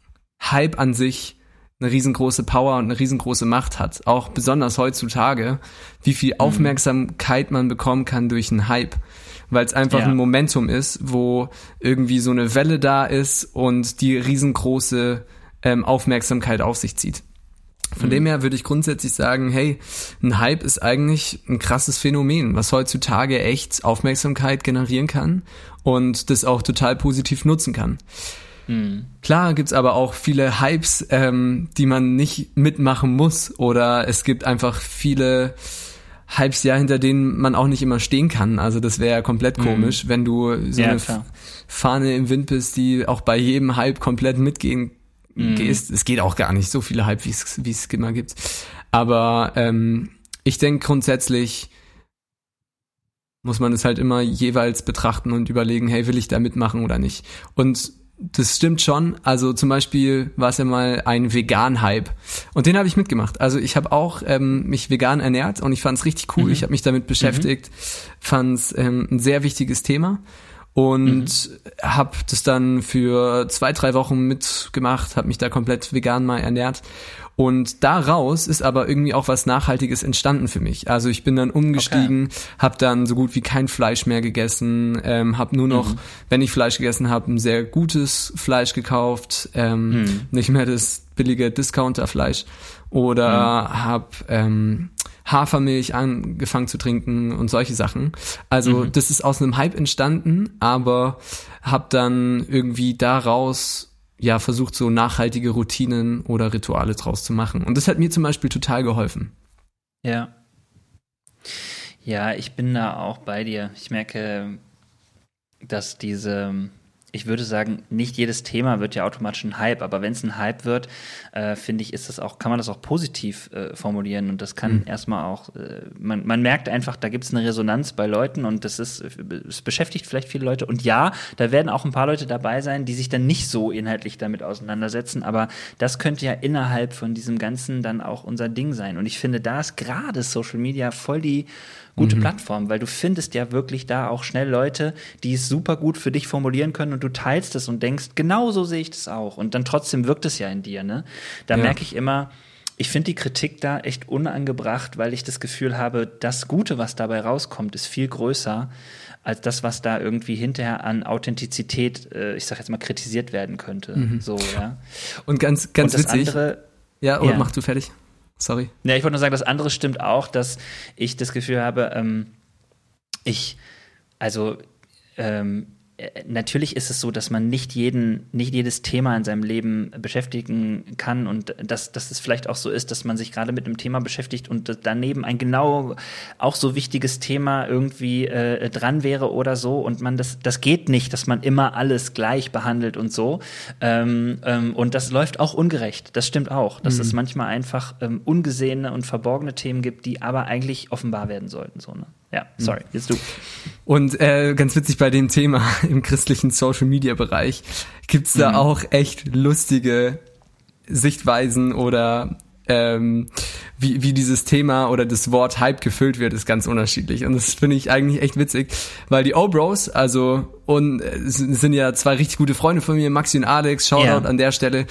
Hype an sich eine riesengroße Power und eine riesengroße Macht hat. Auch besonders heutzutage, wie viel mhm. Aufmerksamkeit man bekommen kann durch einen Hype weil es einfach ja. ein Momentum ist, wo irgendwie so eine Welle da ist und die riesengroße ähm, Aufmerksamkeit auf sich zieht. Von mhm. dem her würde ich grundsätzlich sagen, hey, ein Hype ist eigentlich ein krasses Phänomen, was heutzutage echt Aufmerksamkeit generieren kann und das auch total positiv nutzen kann. Mhm. Klar gibt's aber auch viele Hypes, ähm, die man nicht mitmachen muss oder es gibt einfach viele Hypes ja, hinter denen man auch nicht immer stehen kann. Also das wäre ja komplett mhm. komisch, mhm. wenn du so ja, eine klar. Fahne im Wind bist, die auch bei jedem Hype komplett mitgehen mhm. gehst. Es geht auch gar nicht so viele Hype, wie es immer gibt. Aber ähm, ich denke grundsätzlich muss man es halt immer jeweils betrachten und überlegen, hey, will ich da mitmachen oder nicht? Und das stimmt schon. Also zum Beispiel war es ja mal ein Vegan-Hype und den habe ich mitgemacht. Also ich habe auch ähm, mich vegan ernährt und ich fand es richtig cool. Mhm. Ich habe mich damit beschäftigt, mhm. fand es ähm, ein sehr wichtiges Thema und mhm. habe das dann für zwei drei Wochen mitgemacht, habe mich da komplett vegan mal ernährt und daraus ist aber irgendwie auch was Nachhaltiges entstanden für mich. Also ich bin dann umgestiegen, okay. habe dann so gut wie kein Fleisch mehr gegessen, ähm, habe nur noch, mhm. wenn ich Fleisch gegessen habe, ein sehr gutes Fleisch gekauft, ähm, mhm. nicht mehr das billige Discounterfleisch oder mhm. habe ähm, Hafermilch angefangen zu trinken und solche Sachen. Also mhm. das ist aus einem Hype entstanden, aber habe dann irgendwie daraus ja versucht, so nachhaltige Routinen oder Rituale draus zu machen. Und das hat mir zum Beispiel total geholfen. Ja. Ja, ich bin da auch bei dir. Ich merke, dass diese ich würde sagen, nicht jedes Thema wird ja automatisch ein Hype, aber wenn es ein Hype wird, äh, finde ich, ist das auch, kann man das auch positiv äh, formulieren und das kann mhm. erstmal auch, äh, man, man merkt einfach, da gibt es eine Resonanz bei Leuten und das ist, es beschäftigt vielleicht viele Leute und ja, da werden auch ein paar Leute dabei sein, die sich dann nicht so inhaltlich damit auseinandersetzen, aber das könnte ja innerhalb von diesem Ganzen dann auch unser Ding sein und ich finde, da ist gerade Social Media voll die gute mhm. Plattform, weil du findest ja wirklich da auch schnell Leute, die es super gut für dich formulieren können und du teilst es und denkst, genau so sehe ich das auch. Und dann trotzdem wirkt es ja in dir, ne? Da ja. merke ich immer, ich finde die Kritik da echt unangebracht, weil ich das Gefühl habe, das Gute, was dabei rauskommt, ist viel größer als das, was da irgendwie hinterher an Authentizität, äh, ich sag jetzt mal, kritisiert werden könnte. Mhm. So, ja. Und ganz, ganz und witzig. Andere, ja, oder ja. mach du fertig. Sorry. Ja, ich wollte nur sagen, das andere stimmt auch, dass ich das Gefühl habe, ähm, ich, also ähm, äh, natürlich ist es so, dass man nicht jeden, nicht jedes Thema in seinem Leben beschäftigen kann und dass, dass es vielleicht auch so ist, dass man sich gerade mit einem Thema beschäftigt und daneben ein genau auch so wichtiges Thema irgendwie äh, dran wäre oder so und man das, das geht nicht, dass man immer alles gleich behandelt und so. Ähm, ähm, und das läuft auch ungerecht. Das stimmt auch, dass mhm. es manchmal einfach ähm, ungesehene und verborgene Themen gibt, die aber eigentlich offenbar werden sollten. So, ne? Ja, hm. sorry, jetzt du. Und äh, ganz witzig bei dem Thema im christlichen Social Media Bereich gibt's da mhm. auch echt lustige Sichtweisen oder ähm, wie, wie dieses Thema oder das Wort Hype gefüllt wird, ist ganz unterschiedlich. Und das finde ich eigentlich echt witzig, weil die O-Bros, also und äh, sind ja zwei richtig gute Freunde von mir, Maxi und Alex, Shoutout yeah. an der Stelle.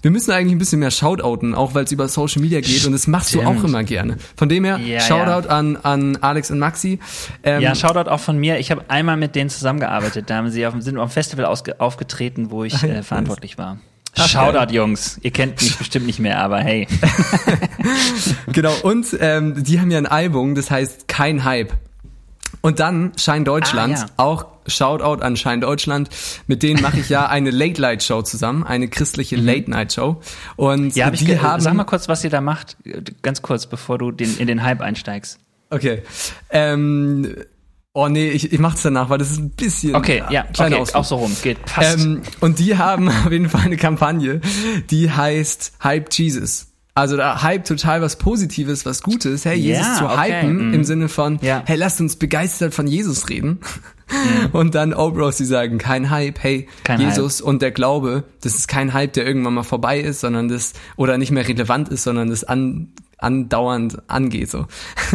Wir müssen eigentlich ein bisschen mehr Shoutouten, auch weil es über Social Media geht und das machst du auch immer gerne. Von dem her, ja, Shoutout ja. An, an Alex und Maxi. Ähm, ja, Shoutout auch von mir. Ich habe einmal mit denen zusammengearbeitet. Da haben sie auf, sind auf dem Festival aufgetreten, wo ich äh, verantwortlich war. Ach, Shoutout, Jungs. Ihr kennt mich bestimmt nicht mehr, aber hey. genau, und ähm, die haben ja ein Album, das heißt Kein Hype. Und dann Schein Deutschland, ah, ja. auch Shoutout an Schein Deutschland. Mit denen mache ich ja eine Late Night Show zusammen, eine christliche mhm. Late Night Show. Und ja, hab die ich, haben. Sag mal kurz, was ihr da macht, ganz kurz, bevor du den, in den Hype einsteigst. Okay. Ähm, Oh nee, ich, ich mach's danach, weil das ist ein bisschen okay, ja, kleiner okay, auch so rum, geht, passt. Ähm, und die haben auf jeden Fall eine Kampagne, die heißt Hype Jesus. Also da Hype total was Positives, was Gutes. Hey, Jesus yeah, zu okay. hypen mm. im Sinne von, yeah. hey, lasst uns begeistert von Jesus reden. Mm. Und dann Obros, die sagen, kein Hype, hey, kein Jesus Hype. und der Glaube, das ist kein Hype, der irgendwann mal vorbei ist, sondern das, oder nicht mehr relevant ist, sondern das an, andauernd angeht. So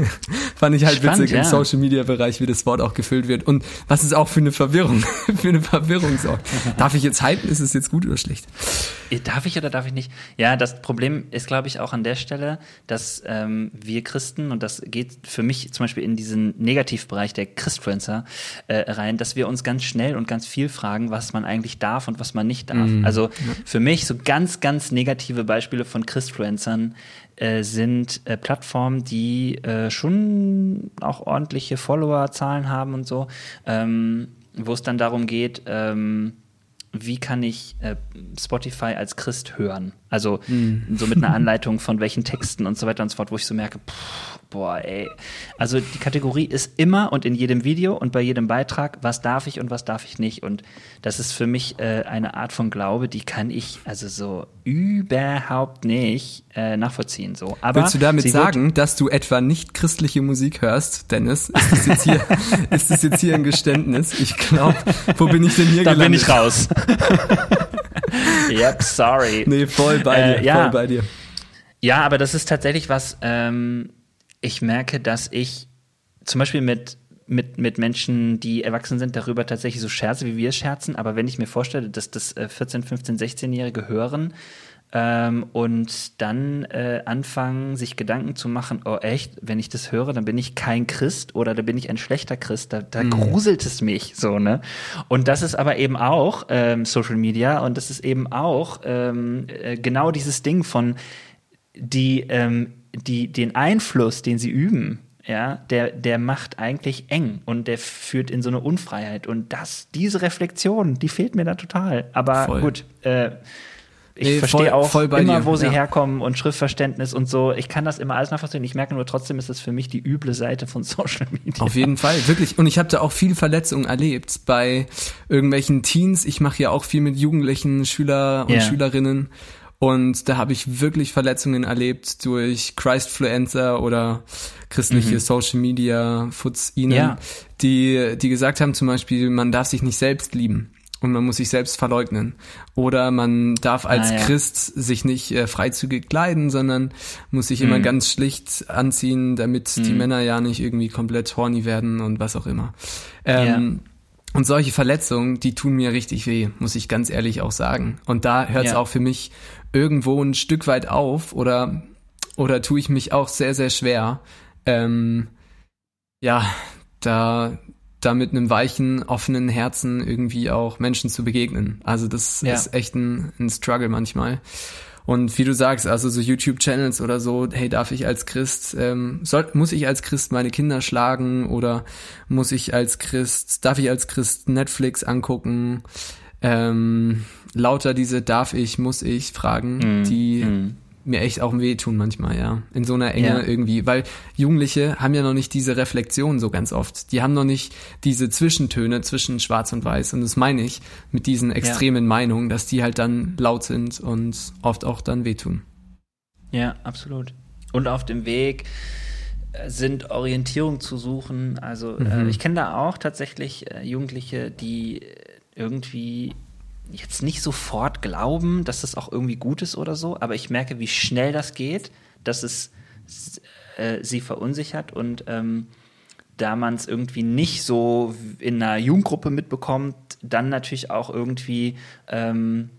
fand ich halt Spannend, witzig ja. im Social Media Bereich, wie das Wort auch gefüllt wird und was es auch für eine Verwirrung, für eine Verwirrung sorgt. darf ich jetzt hypen? Ist es jetzt gut oder schlecht? Darf ich oder darf ich nicht? Ja, das Problem ist, glaube ich, auch an der Stelle, dass ähm, wir Christen und das geht für mich zum Beispiel in diesen Negativbereich der Christfluencer äh, rein, dass wir uns ganz schnell und ganz viel fragen, was man eigentlich darf und was man nicht darf. Mhm. Also für mich so ganz, ganz negative Beispiele von Christfluencern äh, sind äh, Plattformen, die äh, schon auch ordentliche Followerzahlen haben und so, ähm, wo es dann darum geht, ähm, wie kann ich äh, Spotify als Christ hören? Also mhm. so mit einer Anleitung von welchen Texten und so weiter und so fort, wo ich so merke, pff, boah, ey. Also die Kategorie ist immer und in jedem Video und bei jedem Beitrag, was darf ich und was darf ich nicht. Und das ist für mich äh, eine Art von Glaube, die kann ich also so überhaupt nicht äh, nachvollziehen. So. Aber Willst du damit sagen, dass du etwa nicht christliche Musik hörst, Dennis? Ist das jetzt hier, ist das jetzt hier ein Geständnis? Ich glaube, wo bin ich denn hier da gelandet? Da bin ich raus. yep, sorry. Nee, voll bei dir, äh, ja. voll bei dir. Ja, aber das ist tatsächlich was, ähm, ich merke, dass ich zum Beispiel mit, mit, mit Menschen, die erwachsen sind, darüber tatsächlich so scherze, wie wir scherzen. Aber wenn ich mir vorstelle, dass das 14, 15, 16-Jährige hören ähm, und dann äh, anfangen, sich Gedanken zu machen, oh echt, wenn ich das höre, dann bin ich kein Christ oder da bin ich ein schlechter Christ, da, da mhm. gruselt es mich so, ne? Und das ist aber eben auch ähm, Social Media und das ist eben auch ähm, äh, genau dieses Ding von die ähm, die, den Einfluss, den sie üben, ja, der, der macht eigentlich eng und der führt in so eine Unfreiheit. Und das, diese Reflexion, die fehlt mir da total. Aber voll. gut, äh, ich nee, verstehe voll, auch voll immer, dir. wo sie ja. herkommen und Schriftverständnis und so. Ich kann das immer alles nachvollziehen. Ich merke nur, trotzdem ist es für mich die üble Seite von Social Media. Auf jeden Fall, wirklich. Und ich habe da auch viel Verletzungen erlebt bei irgendwelchen Teens. Ich mache ja auch viel mit Jugendlichen, Schüler und ja. Schülerinnen. Und da habe ich wirklich Verletzungen erlebt durch Christfluencer oder christliche mhm. Social Media Futzinen, ja. die, die gesagt haben zum Beispiel, man darf sich nicht selbst lieben und man muss sich selbst verleugnen. Oder man darf als ah, ja. Christ sich nicht äh, freizügig kleiden, sondern muss sich mhm. immer ganz schlicht anziehen, damit mhm. die Männer ja nicht irgendwie komplett horny werden und was auch immer. Ähm, ja. Und solche Verletzungen, die tun mir richtig weh, muss ich ganz ehrlich auch sagen. Und da hört es ja. auch für mich irgendwo ein Stück weit auf oder, oder tue ich mich auch sehr, sehr schwer, ähm, ja, da, da mit einem weichen, offenen Herzen irgendwie auch Menschen zu begegnen. Also das ja. ist echt ein, ein Struggle manchmal. Und wie du sagst, also so YouTube-Channels oder so, hey, darf ich als Christ, ähm, soll, muss ich als Christ meine Kinder schlagen oder muss ich als Christ, darf ich als Christ Netflix angucken? Ähm, lauter diese darf ich, muss ich Fragen, mm, die mm. Mir echt auch wehtun manchmal, ja. In so einer Enge ja. irgendwie, weil Jugendliche haben ja noch nicht diese Reflexion so ganz oft. Die haben noch nicht diese Zwischentöne zwischen Schwarz und Weiß. Und das meine ich mit diesen extremen ja. Meinungen, dass die halt dann laut sind und oft auch dann wehtun. Ja, absolut. Und auf dem Weg äh, sind Orientierung zu suchen. Also äh, mhm. äh, ich kenne da auch tatsächlich äh, Jugendliche, die irgendwie jetzt nicht sofort glauben, dass das auch irgendwie gut ist oder so, aber ich merke, wie schnell das geht, dass es äh, sie verunsichert und ähm, da man es irgendwie nicht so in einer Jugendgruppe mitbekommt, dann natürlich auch irgendwie ähm,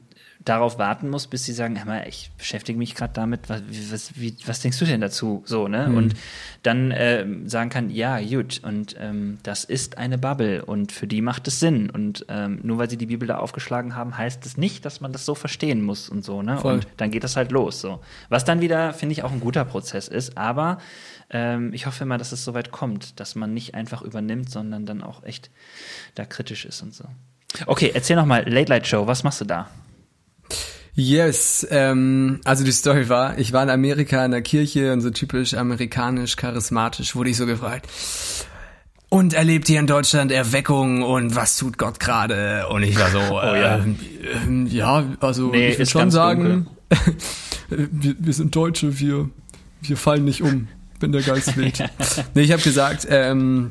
darauf warten muss, bis sie sagen, hör mal, ich beschäftige mich gerade damit, was, was, wie, was denkst du denn dazu? So, ne? Mhm. Und dann äh, sagen kann, ja, gut, und ähm, das ist eine Bubble und für die macht es Sinn. Und ähm, nur weil sie die Bibel da aufgeschlagen haben, heißt es nicht, dass man das so verstehen muss und so, ne? Voll. Und dann geht das halt los. So. Was dann wieder, finde ich, auch ein guter Prozess ist, aber ähm, ich hoffe immer, dass es soweit kommt, dass man nicht einfach übernimmt, sondern dann auch echt da kritisch ist und so. Okay, erzähl noch mal, Late Light Show, was machst du da? Yes, ähm, also die Story war, ich war in Amerika in der Kirche und so typisch amerikanisch, charismatisch, wurde ich so gefragt. Und erlebt ihr in Deutschland Erweckung und was tut Gott gerade? Und ich war so, oh, ja. Äh, ja, also nee, ich würde schon sagen, wir, wir, sind Deutsche, wir, wir fallen nicht um, wenn der Geist weht. nee, ich habe gesagt, ähm,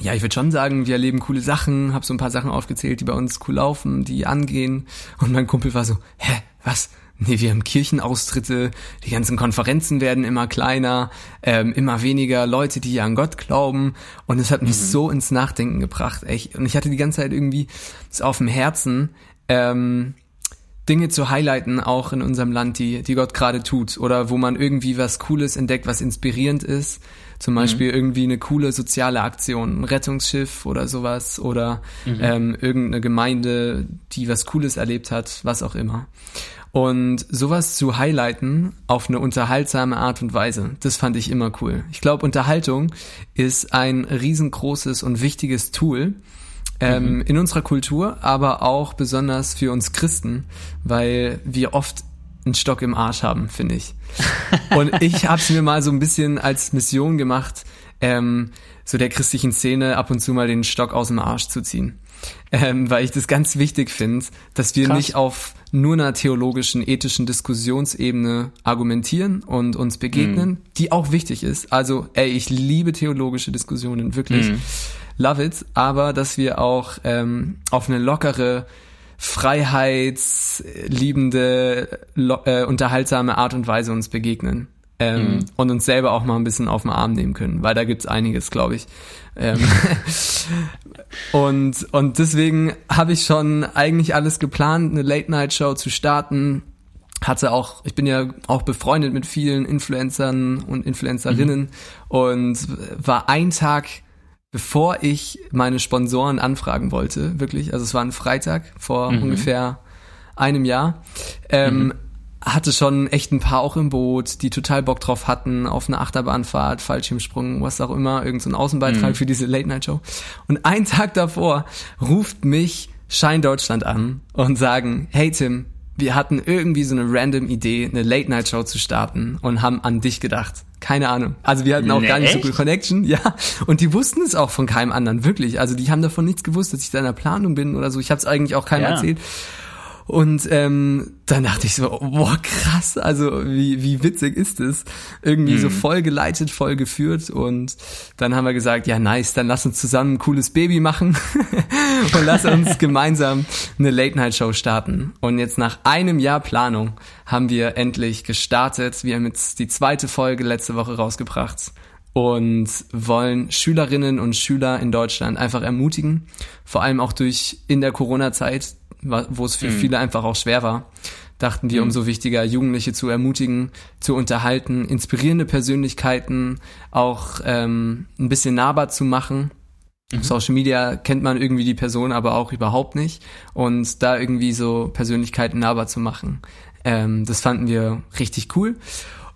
ja, ich würde schon sagen, wir erleben coole Sachen, habe so ein paar Sachen aufgezählt, die bei uns cool laufen, die angehen. Und mein Kumpel war so, hä, was? Nee, wir haben Kirchenaustritte, die ganzen Konferenzen werden immer kleiner, ähm, immer weniger Leute, die an Gott glauben. Und es hat mich mhm. so ins Nachdenken gebracht. Echt. Und ich hatte die ganze Zeit irgendwie es auf dem Herzen, ähm, Dinge zu highlighten, auch in unserem Land, die, die Gott gerade tut. Oder wo man irgendwie was Cooles entdeckt, was inspirierend ist zum mhm. Beispiel mhm. irgendwie eine coole soziale Aktion, ein Rettungsschiff oder sowas oder mhm. ähm, irgendeine Gemeinde, die was Cooles erlebt hat, was auch immer. Und sowas zu highlighten auf eine unterhaltsame Art und Weise, das fand ich immer cool. Ich glaube, Unterhaltung ist ein riesengroßes und wichtiges Tool, ähm, mhm. in unserer Kultur, aber auch besonders für uns Christen, weil wir oft einen Stock im Arsch haben, finde ich. Und ich habe es mir mal so ein bisschen als Mission gemacht, ähm, so der christlichen Szene ab und zu mal den Stock aus dem Arsch zu ziehen. Ähm, weil ich das ganz wichtig finde, dass wir Krass. nicht auf nur einer theologischen, ethischen Diskussionsebene argumentieren und uns begegnen, mhm. die auch wichtig ist. Also, ey, ich liebe theologische Diskussionen, wirklich. Mhm. Love it. Aber dass wir auch ähm, auf eine lockere, freiheitsliebende, äh, unterhaltsame Art und Weise uns begegnen. Ähm, mhm. und uns selber auch mal ein bisschen auf den Arm nehmen können, weil da gibt's einiges, glaube ich. Ähm, und, und deswegen habe ich schon eigentlich alles geplant, eine Late-Night-Show zu starten. Hatte auch, ich bin ja auch befreundet mit vielen Influencern und Influencerinnen mhm. und war ein Tag bevor ich meine Sponsoren anfragen wollte, wirklich, also es war ein Freitag vor mhm. ungefähr einem Jahr, ähm, mhm. hatte schon echt ein paar auch im Boot, die total Bock drauf hatten, auf eine Achterbahnfahrt, Fallschirmsprung, was auch immer, irgendein so Außenbeitrag mhm. für diese Late-Night-Show. Und einen Tag davor ruft mich Schein Deutschland an und sagen, hey Tim, wir hatten irgendwie so eine random Idee, eine Late-Night-Show zu starten und haben an dich gedacht. Keine Ahnung. Also wir hatten auch nee, gar nicht echt? so viel Connection, ja. Und die wussten es auch von keinem anderen, wirklich. Also die haben davon nichts gewusst, dass ich da in der Planung bin oder so. Ich habe es eigentlich auch keinem ja. erzählt. Und ähm, dann dachte ich so, boah, krass, also wie, wie witzig ist es? Irgendwie mhm. so voll geleitet, voll geführt. Und dann haben wir gesagt, ja, nice, dann lass uns zusammen ein cooles Baby machen und lass uns gemeinsam eine Late-Night-Show starten. Und jetzt nach einem Jahr Planung haben wir endlich gestartet. Wir haben jetzt die zweite Folge letzte Woche rausgebracht und wollen Schülerinnen und Schüler in Deutschland einfach ermutigen, vor allem auch durch in der Corona-Zeit wo es für mhm. viele einfach auch schwer war, dachten wir, mhm. umso wichtiger, Jugendliche zu ermutigen, zu unterhalten, inspirierende Persönlichkeiten auch ähm, ein bisschen nahbar zu machen. Mhm. Social Media kennt man irgendwie die Person, aber auch überhaupt nicht. Und da irgendwie so Persönlichkeiten nahbar zu machen, ähm, das fanden wir richtig cool.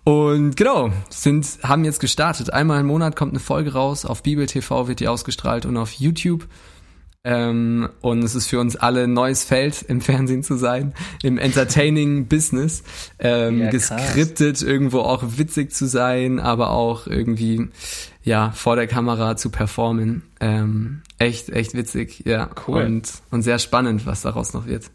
Und genau, sind, haben jetzt gestartet. Einmal im Monat kommt eine Folge raus. Auf Bibel TV wird die ausgestrahlt und auf YouTube. Ähm, und es ist für uns alle ein neues Feld, im Fernsehen zu sein, im Entertaining-Business, ähm, ja, geskriptet, irgendwo auch witzig zu sein, aber auch irgendwie, ja, vor der Kamera zu performen. Ähm, echt, echt witzig, ja. Cool. Und, und sehr spannend, was daraus noch wird.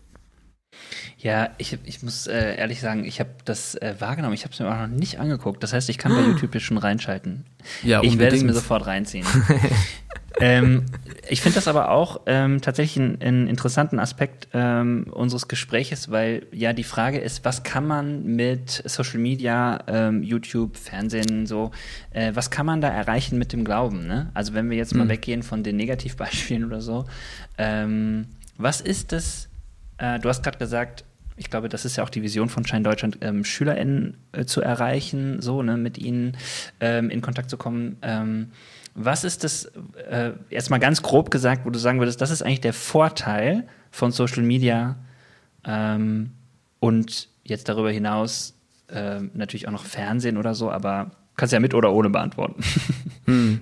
Ja, ich, ich muss äh, ehrlich sagen, ich habe das äh, wahrgenommen. Ich habe es mir auch noch nicht angeguckt. Das heißt, ich kann bei YouTube jetzt schon reinschalten. Ja, ich werde es mir sofort reinziehen. ähm, Ich finde das aber auch ähm, tatsächlich einen, einen, interessanten Aspekt ähm, unseres Gespräches, weil ja die Frage ist, was kann man mit Social Media, ähm, YouTube, Fernsehen, so, äh, was kann man da erreichen mit dem Glauben? Ne? Also wenn wir jetzt mhm. mal weggehen von den Negativbeispielen oder so, ähm, was ist das? Äh, du hast gerade gesagt, ich glaube, das ist ja auch die Vision von Schein Deutschland, ähm, SchülerInnen äh, zu erreichen, so, ne, mit ihnen ähm, in Kontakt zu kommen. Ähm, was ist das, äh, jetzt mal ganz grob gesagt, wo du sagen würdest, das ist eigentlich der Vorteil von Social Media ähm, und jetzt darüber hinaus äh, natürlich auch noch Fernsehen oder so, aber kannst ja mit oder ohne beantworten. Hm.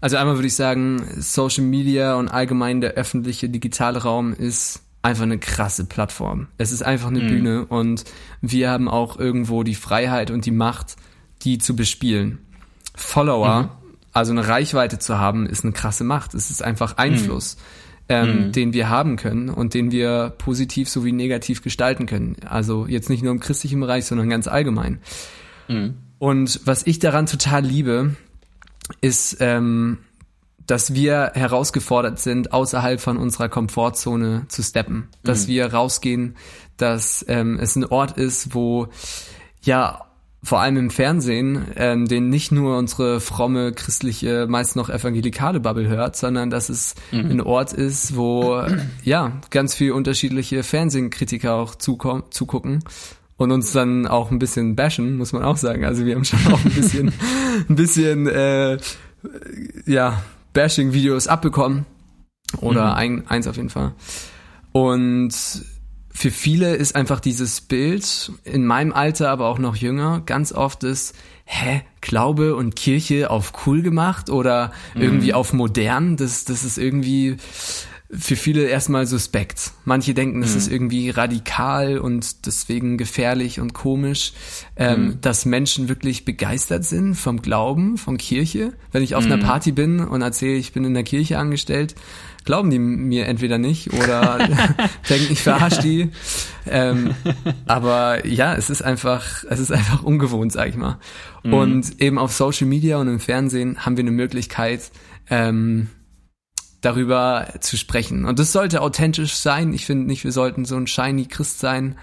Also einmal würde ich sagen, Social Media und allgemein der öffentliche digitale Raum ist einfach eine krasse Plattform. Es ist einfach eine mhm. Bühne und wir haben auch irgendwo die Freiheit und die Macht, die zu bespielen. Follower mhm also eine Reichweite zu haben, ist eine krasse Macht. Es ist einfach Einfluss, mhm. Ähm, mhm. den wir haben können und den wir positiv sowie negativ gestalten können. Also jetzt nicht nur im christlichen Bereich, sondern ganz allgemein. Mhm. Und was ich daran total liebe, ist, ähm, dass wir herausgefordert sind, außerhalb von unserer Komfortzone zu steppen. Dass mhm. wir rausgehen, dass ähm, es ein Ort ist, wo ja vor allem im Fernsehen, ähm, den nicht nur unsere fromme christliche, meist noch evangelikale Bubble hört, sondern dass es mhm. ein Ort ist, wo ja ganz viel unterschiedliche Fernsehkritiker auch zugucken und uns dann auch ein bisschen bashen, muss man auch sagen. Also wir haben schon auch ein bisschen, ein bisschen äh, ja Bashing-Videos abbekommen oder mhm. ein, eins auf jeden Fall. Und für viele ist einfach dieses Bild, in meinem Alter, aber auch noch jünger, ganz oft ist, hä, Glaube und Kirche auf cool gemacht oder irgendwie mhm. auf modern. Das, das ist irgendwie für viele erstmal suspekt. Manche denken, es mhm. ist irgendwie radikal und deswegen gefährlich und komisch, ähm, mhm. dass Menschen wirklich begeistert sind vom Glauben, von Kirche. Wenn ich auf einer mhm. Party bin und erzähle, ich bin in der Kirche angestellt, glauben die mir entweder nicht oder denken, ich verarsche die. Ähm, aber ja, es ist einfach, es ist einfach ungewohnt, sag ich mal. Mhm. Und eben auf Social Media und im Fernsehen haben wir eine Möglichkeit, ähm, darüber zu sprechen. Und das sollte authentisch sein. Ich finde nicht, wir sollten so ein shiny Christ sein,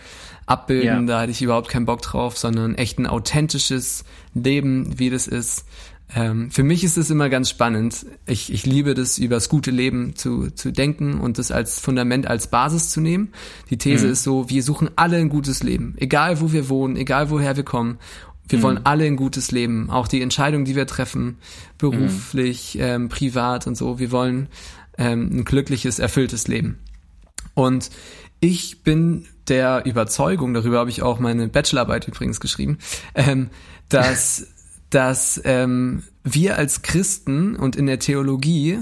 abbilden. Ja. Da hatte ich überhaupt keinen Bock drauf, sondern echt ein authentisches Leben, wie das ist. Ähm, für mich ist es immer ganz spannend. Ich, ich liebe das, über das gute Leben zu, zu denken und das als Fundament, als Basis zu nehmen. Die These mhm. ist so, wir suchen alle ein gutes Leben. Egal wo wir wohnen, egal woher wir kommen. Wir mhm. wollen alle ein gutes Leben. Auch die Entscheidungen, die wir treffen, beruflich, mhm. ähm, privat und so. Wir wollen ähm, ein glückliches, erfülltes Leben. Und ich bin der Überzeugung, darüber habe ich auch meine Bachelorarbeit übrigens geschrieben, ähm, dass dass ähm, wir als Christen und in der Theologie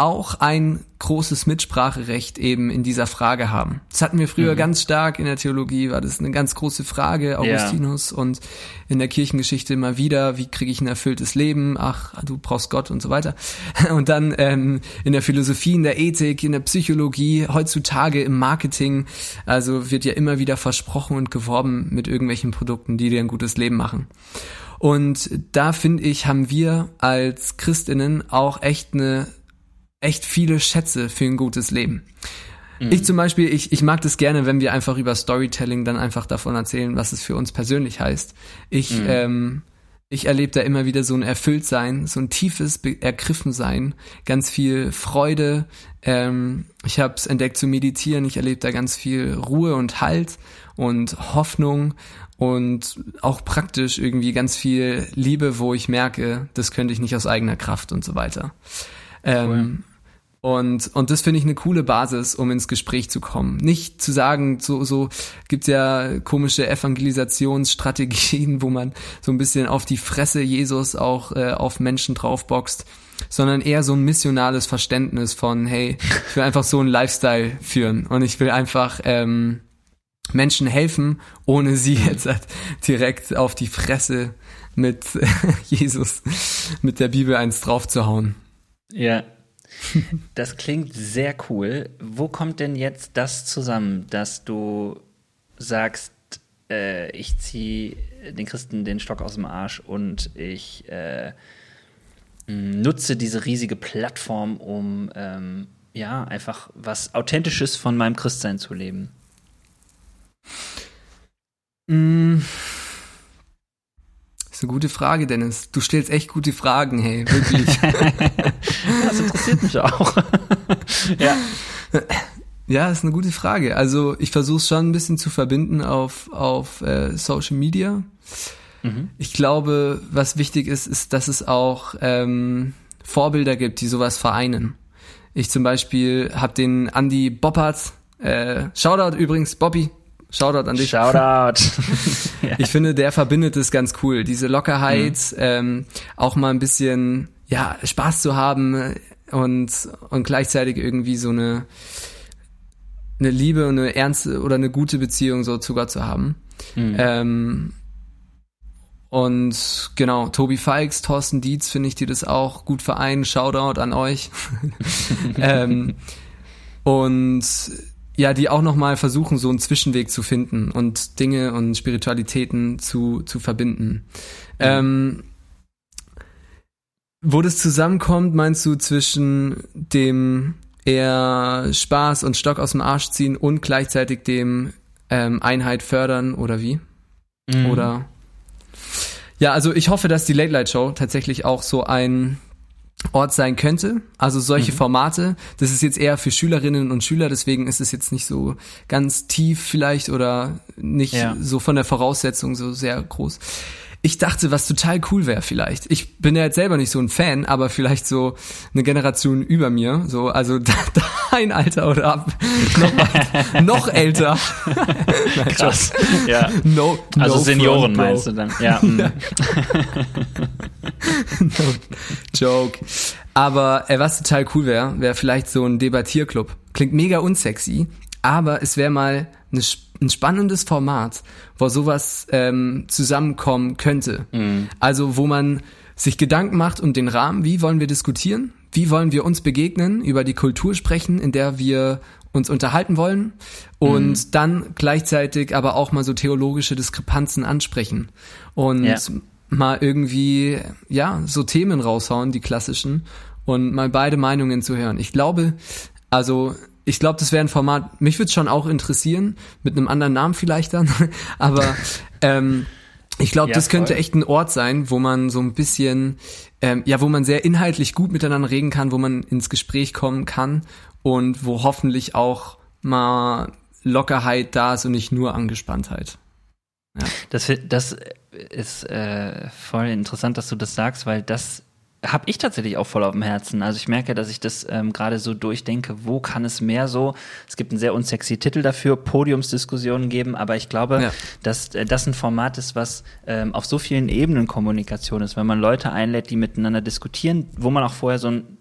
auch ein großes Mitspracherecht eben in dieser Frage haben. Das hatten wir früher mhm. ganz stark in der Theologie, war das eine ganz große Frage, Augustinus ja. und in der Kirchengeschichte immer wieder, wie kriege ich ein erfülltes Leben? Ach, du brauchst Gott und so weiter. Und dann ähm, in der Philosophie, in der Ethik, in der Psychologie, heutzutage im Marketing, also wird ja immer wieder versprochen und geworben mit irgendwelchen Produkten, die dir ein gutes Leben machen. Und da finde ich, haben wir als Christinnen auch echt eine, echt viele Schätze für ein gutes Leben. Mhm. Ich zum Beispiel, ich, ich mag das gerne, wenn wir einfach über Storytelling dann einfach davon erzählen, was es für uns persönlich heißt. Ich, mhm. ähm, ich erlebe da immer wieder so ein Erfülltsein, so ein tiefes Ergriffensein, ganz viel Freude. Ähm, ich habe es entdeckt zu meditieren, ich erlebe da ganz viel Ruhe und Halt und Hoffnung und auch praktisch irgendwie ganz viel Liebe, wo ich merke, das könnte ich nicht aus eigener Kraft und so weiter. Ähm, und, und das finde ich eine coole Basis, um ins Gespräch zu kommen. Nicht zu sagen, so, so gibt's ja komische Evangelisationsstrategien, wo man so ein bisschen auf die Fresse Jesus auch äh, auf Menschen draufboxt, sondern eher so ein missionales Verständnis von, hey, ich will einfach so einen Lifestyle führen und ich will einfach ähm, Menschen helfen, ohne sie jetzt direkt auf die Fresse mit Jesus, mit der Bibel eins draufzuhauen. Ja. Das klingt sehr cool. Wo kommt denn jetzt das zusammen, dass du sagst, äh, ich ziehe den Christen den Stock aus dem Arsch und ich äh, nutze diese riesige Plattform, um ähm, ja einfach was Authentisches von meinem Christsein zu leben? Mm. Eine gute Frage, Dennis. Du stellst echt gute Fragen, hey, wirklich. das interessiert mich auch. ja. Ja, ist eine gute Frage. Also ich versuche es schon ein bisschen zu verbinden auf, auf äh, Social Media. Mhm. Ich glaube, was wichtig ist, ist, dass es auch ähm, Vorbilder gibt, die sowas vereinen. Ich zum Beispiel habe den Andy Boppert, äh, Shoutout übrigens, Bobby, Shoutout an dich. Shoutout. ja. Ich finde, der verbindet es ganz cool. Diese Lockerheit, mhm. ähm, auch mal ein bisschen, ja, Spaß zu haben und, und gleichzeitig irgendwie so eine, eine Liebe und eine ernste oder eine gute Beziehung so zu Gott zu haben. Mhm. Ähm, und genau, Tobi Falks, Thorsten Dietz, finde ich, die das auch gut vereinen. Shoutout an euch. ähm, und ja, die auch nochmal versuchen, so einen Zwischenweg zu finden und Dinge und Spiritualitäten zu, zu verbinden. Mhm. Ähm, wo das zusammenkommt, meinst du zwischen dem eher Spaß und Stock aus dem Arsch ziehen und gleichzeitig dem ähm, Einheit fördern oder wie? Mhm. Oder? Ja, also ich hoffe, dass die Late Light Show tatsächlich auch so ein Ort sein könnte. Also solche mhm. Formate. Das ist jetzt eher für Schülerinnen und Schüler, deswegen ist es jetzt nicht so ganz tief vielleicht oder nicht ja. so von der Voraussetzung so sehr groß. Ich dachte, was total cool wäre vielleicht. Ich bin ja jetzt selber nicht so ein Fan, aber vielleicht so eine Generation über mir, so also dein Alter oder ab, noch, noch älter. Nein, Krass. Ja. No, also no Senioren meinst du dann? Ja. Mm. no, joke. Aber äh, was total cool wäre, wäre vielleicht so ein Debattierclub. Klingt mega unsexy, aber es wäre mal eine ein spannendes Format, wo sowas ähm, zusammenkommen könnte. Mhm. Also wo man sich Gedanken macht um den Rahmen, wie wollen wir diskutieren, wie wollen wir uns begegnen, über die Kultur sprechen, in der wir uns unterhalten wollen und mhm. dann gleichzeitig aber auch mal so theologische Diskrepanzen ansprechen und ja. mal irgendwie ja so Themen raushauen, die klassischen und mal beide Meinungen zu hören. Ich glaube, also ich glaube, das wäre ein Format, mich würde es schon auch interessieren, mit einem anderen Namen vielleicht dann, aber ähm, ich glaube, ja, das könnte echt ein Ort sein, wo man so ein bisschen, ähm, ja, wo man sehr inhaltlich gut miteinander reden kann, wo man ins Gespräch kommen kann und wo hoffentlich auch mal Lockerheit da ist und nicht nur Angespanntheit. Ja. Das, das ist äh, voll interessant, dass du das sagst, weil das habe ich tatsächlich auch voll auf dem Herzen. Also ich merke, dass ich das ähm, gerade so durchdenke, wo kann es mehr so, es gibt einen sehr unsexy Titel dafür, Podiumsdiskussionen geben, aber ich glaube, ja. dass äh, das ein Format ist, was ähm, auf so vielen Ebenen Kommunikation ist, wenn man Leute einlädt, die miteinander diskutieren, wo man auch vorher so ein